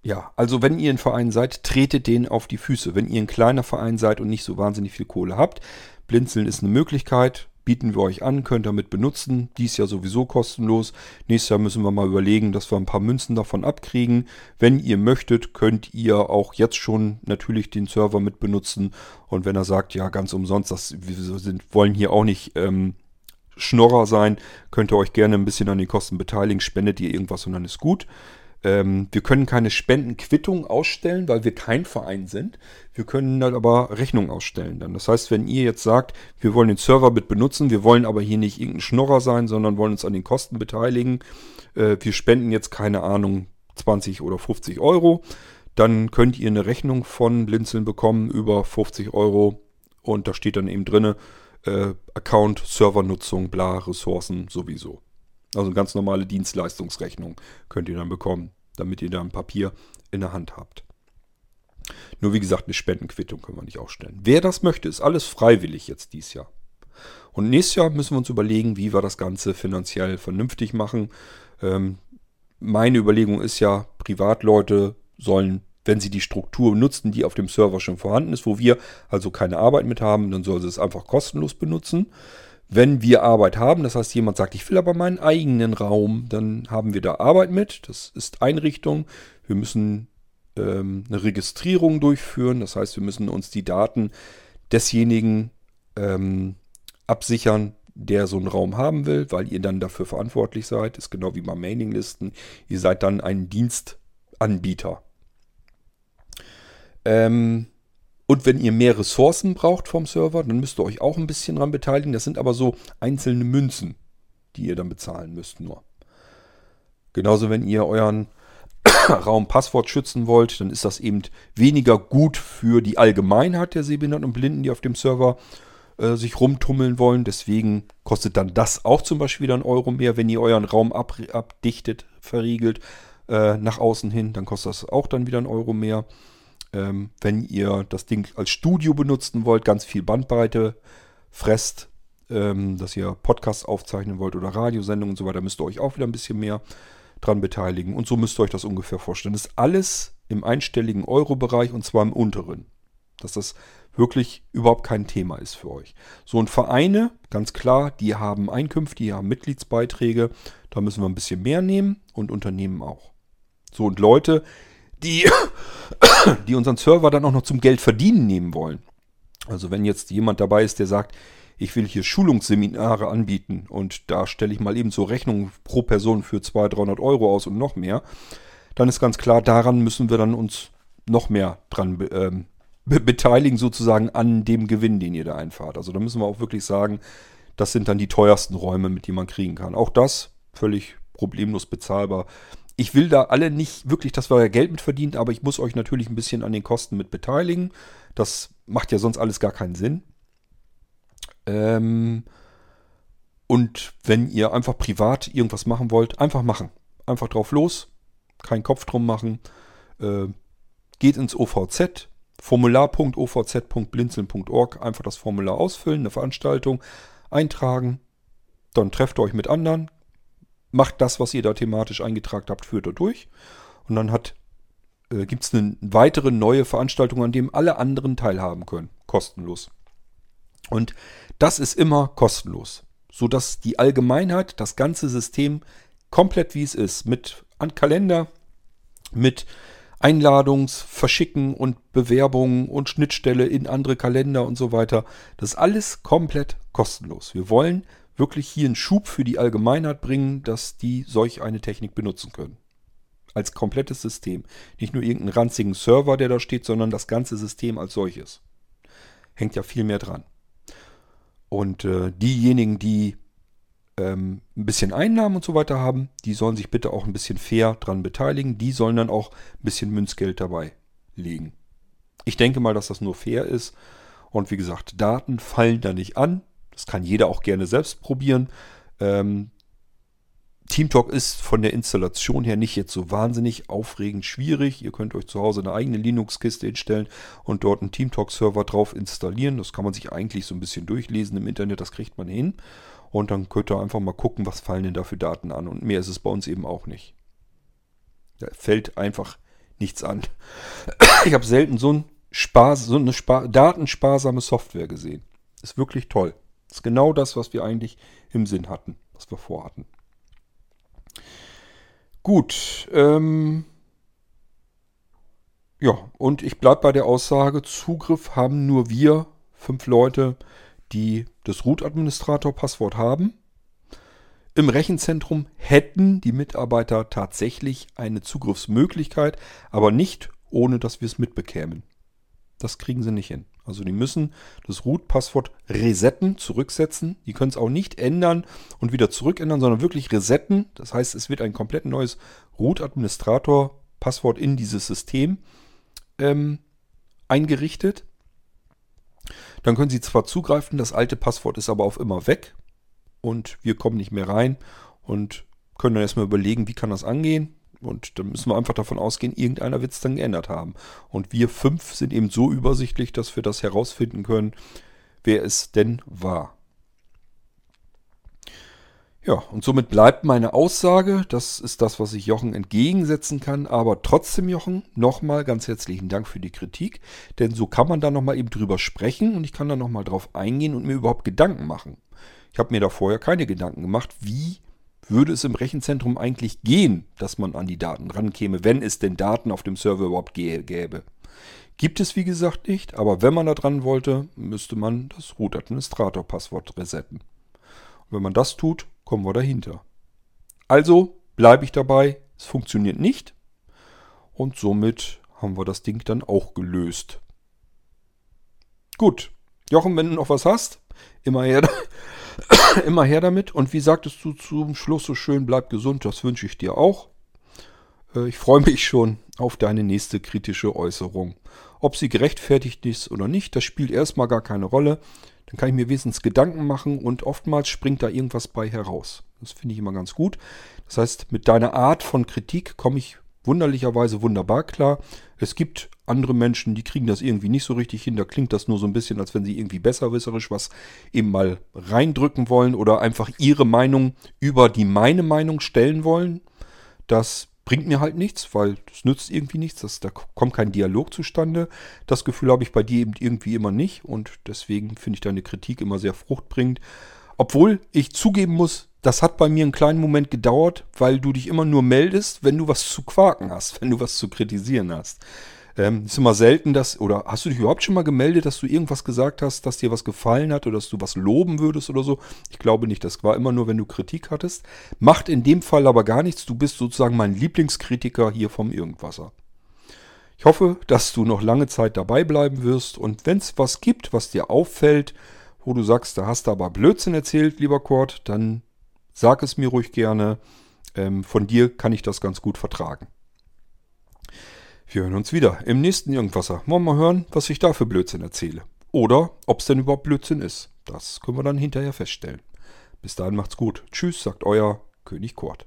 [SPEAKER 1] ja, also wenn ihr ein Verein seid, tretet den auf die Füße. Wenn ihr ein kleiner Verein seid und nicht so wahnsinnig viel Kohle habt, Blinzeln ist eine Möglichkeit, bieten wir euch an, könnt ihr mit benutzen. Dies Jahr sowieso kostenlos. Nächstes Jahr müssen wir mal überlegen, dass wir ein paar Münzen davon abkriegen. Wenn ihr möchtet, könnt ihr auch jetzt schon natürlich den Server mit benutzen. Und wenn er sagt, ja, ganz umsonst, das, wir sind, wollen hier auch nicht ähm, Schnorrer sein, könnt ihr euch gerne ein bisschen an den Kosten beteiligen. Spendet ihr irgendwas und dann ist gut. Ähm, wir können keine Spendenquittung ausstellen, weil wir kein Verein sind. Wir können dann aber Rechnungen ausstellen. Dann. Das heißt, wenn ihr jetzt sagt, wir wollen den Server mit benutzen, wir wollen aber hier nicht irgendein Schnorrer sein, sondern wollen uns an den Kosten beteiligen, äh, wir spenden jetzt keine Ahnung 20 oder 50 Euro, dann könnt ihr eine Rechnung von Blinzeln bekommen über 50 Euro und da steht dann eben drinne äh, Account, Servernutzung, bla, Ressourcen sowieso. Also eine ganz normale Dienstleistungsrechnung könnt ihr dann bekommen damit ihr da ein Papier in der Hand habt. Nur wie gesagt, eine Spendenquittung können wir nicht aufstellen. Wer das möchte, ist alles freiwillig jetzt dieses Jahr. Und nächstes Jahr müssen wir uns überlegen, wie wir das Ganze finanziell vernünftig machen. Ähm, meine Überlegung ist ja, Privatleute sollen, wenn sie die Struktur nutzen, die auf dem Server schon vorhanden ist, wo wir also keine Arbeit mit haben, dann sollen sie es einfach kostenlos benutzen. Wenn wir Arbeit haben, das heißt jemand sagt, ich will aber meinen eigenen Raum, dann haben wir da Arbeit mit. Das ist Einrichtung. Wir müssen ähm, eine Registrierung durchführen. Das heißt, wir müssen uns die Daten desjenigen ähm, absichern, der so einen Raum haben will, weil ihr dann dafür verantwortlich seid. Ist genau wie bei Mailinglisten. Ihr seid dann ein Dienstanbieter. Ähm, und wenn ihr mehr Ressourcen braucht vom Server, dann müsst ihr euch auch ein bisschen dran beteiligen. Das sind aber so einzelne Münzen, die ihr dann bezahlen müsst nur. Genauso wenn ihr euren Raum Passwort schützen wollt, dann ist das eben weniger gut für die Allgemeinheit der Sehbehinderten und Blinden, die auf dem Server äh, sich rumtummeln wollen. Deswegen kostet dann das auch zum Beispiel wieder einen Euro mehr. Wenn ihr euren Raum ab, abdichtet, verriegelt äh, nach außen hin, dann kostet das auch dann wieder einen Euro mehr. Ähm, wenn ihr das Ding als Studio benutzen wollt, ganz viel Bandbreite fresst, ähm, dass ihr Podcasts aufzeichnen wollt oder Radiosendungen und so weiter, müsst ihr euch auch wieder ein bisschen mehr dran beteiligen. Und so müsst ihr euch das ungefähr vorstellen. Das ist alles im einstelligen Euro-Bereich und zwar im unteren. Dass das wirklich überhaupt kein Thema ist für euch. So und Vereine, ganz klar, die haben Einkünfte, die haben Mitgliedsbeiträge. Da müssen wir ein bisschen mehr nehmen und Unternehmen auch. So und Leute, die, die unseren Server dann auch noch zum Geld verdienen nehmen wollen. Also wenn jetzt jemand dabei ist, der sagt, ich will hier Schulungsseminare anbieten und da stelle ich mal eben so Rechnungen pro Person für 200, 300 Euro aus und noch mehr, dann ist ganz klar, daran müssen wir dann uns noch mehr dran ähm, be beteiligen, sozusagen an dem Gewinn, den ihr da einfahrt. Also da müssen wir auch wirklich sagen, das sind dann die teuersten Räume, mit denen man kriegen kann. Auch das völlig problemlos bezahlbar ich will da alle nicht wirklich, dass wir Geld mit verdient, aber ich muss euch natürlich ein bisschen an den Kosten mit beteiligen. Das macht ja sonst alles gar keinen Sinn. Ähm und wenn ihr einfach privat irgendwas machen wollt, einfach machen. Einfach drauf los. Keinen Kopf drum machen. Äh, geht ins OVZ. Formular.ovz.blinzeln.org. Einfach das Formular ausfüllen, eine Veranstaltung eintragen. Dann trefft ihr euch mit anderen, macht das, was ihr da thematisch eingetragen habt, führt er durch. Und dann äh, gibt es eine weitere neue Veranstaltung, an dem alle anderen teilhaben können. Kostenlos. Und das ist immer kostenlos. Sodass die Allgemeinheit das ganze System komplett wie es ist, mit an Kalender, mit Einladungs, Verschicken und Bewerbungen und Schnittstelle in andere Kalender und so weiter. Das ist alles komplett kostenlos. Wir wollen wirklich hier einen Schub für die Allgemeinheit bringen, dass die solch eine Technik benutzen können. Als komplettes System. Nicht nur irgendeinen ranzigen Server, der da steht, sondern das ganze System als solches. Hängt ja viel mehr dran. Und äh, diejenigen, die ähm, ein bisschen Einnahmen und so weiter haben, die sollen sich bitte auch ein bisschen fair dran beteiligen. Die sollen dann auch ein bisschen Münzgeld dabei legen. Ich denke mal, dass das nur fair ist. Und wie gesagt, Daten fallen da nicht an. Das kann jeder auch gerne selbst probieren. Ähm, TeamTalk ist von der Installation her nicht jetzt so wahnsinnig aufregend schwierig. Ihr könnt euch zu Hause eine eigene Linux-Kiste hinstellen und dort einen TeamTalk-Server drauf installieren. Das kann man sich eigentlich so ein bisschen durchlesen im Internet, das kriegt man hin. Und dann könnt ihr einfach mal gucken, was fallen denn da für Daten an. Und mehr ist es bei uns eben auch nicht. Da fällt einfach nichts an. Ich habe selten so, ein Spar, so eine Spar, datensparsame Software gesehen. Ist wirklich toll. Ist genau das, was wir eigentlich im Sinn hatten, was wir vorhatten. Gut, ähm, ja, und ich bleibe bei der Aussage, Zugriff haben nur wir, fünf Leute, die das Root-Administrator-Passwort haben. Im Rechenzentrum hätten die Mitarbeiter tatsächlich eine Zugriffsmöglichkeit, aber nicht ohne dass wir es mitbekämen. Das kriegen sie nicht hin. Also die müssen das Root-Passwort resetten, zurücksetzen. Die können es auch nicht ändern und wieder zurückändern, sondern wirklich resetten. Das heißt, es wird ein komplett neues Root-Administrator-Passwort in dieses System ähm, eingerichtet. Dann können Sie zwar zugreifen, das alte Passwort ist aber auf immer weg und wir kommen nicht mehr rein und können dann erstmal überlegen, wie kann das angehen. Und dann müssen wir einfach davon ausgehen, irgendeiner wird es dann geändert haben. Und wir fünf sind eben so übersichtlich, dass wir das herausfinden können, wer es denn war. Ja, und somit bleibt meine Aussage, das ist das, was ich Jochen entgegensetzen kann, aber trotzdem, Jochen, nochmal ganz herzlichen Dank für die Kritik, denn so kann man da nochmal eben drüber sprechen und ich kann da nochmal drauf eingehen und mir überhaupt Gedanken machen. Ich habe mir da vorher keine Gedanken gemacht, wie würde es im Rechenzentrum eigentlich gehen, dass man an die Daten rankäme, wenn es denn Daten auf dem Server überhaupt gäbe. Gibt es wie gesagt nicht, aber wenn man da dran wollte, müsste man das Root-Administrator-Passwort resetten. Und wenn man das tut, kommen wir dahinter. Also bleibe ich dabei, es funktioniert nicht und somit haben wir das Ding dann auch gelöst. Gut, Jochen, wenn du noch was hast, immer her, Immer her damit. Und wie sagtest du zum Schluss so schön, bleib gesund, das wünsche ich dir auch. Äh, ich freue mich schon auf deine nächste kritische Äußerung. Ob sie gerechtfertigt ist oder nicht, das spielt erstmal gar keine Rolle. Dann kann ich mir wesentlich Gedanken machen und oftmals springt da irgendwas bei heraus. Das finde ich immer ganz gut. Das heißt, mit deiner Art von Kritik komme ich wunderlicherweise wunderbar klar. Es gibt andere Menschen, die kriegen das irgendwie nicht so richtig hin. Da klingt das nur so ein bisschen, als wenn sie irgendwie besserwisserisch was eben mal reindrücken wollen oder einfach ihre Meinung über die meine Meinung stellen wollen. Das bringt mir halt nichts, weil das nützt irgendwie nichts. Das, da kommt kein Dialog zustande. Das Gefühl habe ich bei dir eben irgendwie immer nicht und deswegen finde ich deine Kritik immer sehr fruchtbringend. Obwohl ich zugeben muss, das hat bei mir einen kleinen Moment gedauert, weil du dich immer nur meldest, wenn du was zu quaken hast, wenn du was zu kritisieren hast. Ähm, ist immer selten, dass, oder hast du dich überhaupt schon mal gemeldet, dass du irgendwas gesagt hast, dass dir was gefallen hat oder dass du was loben würdest oder so? Ich glaube nicht, das war immer nur, wenn du Kritik hattest. Macht in dem Fall aber gar nichts, du bist sozusagen mein Lieblingskritiker hier vom Irgendwasser. Ich hoffe, dass du noch lange Zeit dabei bleiben wirst und wenn es was gibt, was dir auffällt, wo du sagst, da hast du aber Blödsinn erzählt, lieber Kurt, dann Sag es mir ruhig gerne. Ähm, von dir kann ich das ganz gut vertragen. Wir hören uns wieder im nächsten Irgendwasser. Wollen wir mal hören, was ich da für Blödsinn erzähle. Oder ob es denn überhaupt Blödsinn ist. Das können wir dann hinterher feststellen. Bis dahin macht's gut. Tschüss, sagt euer König Kurt.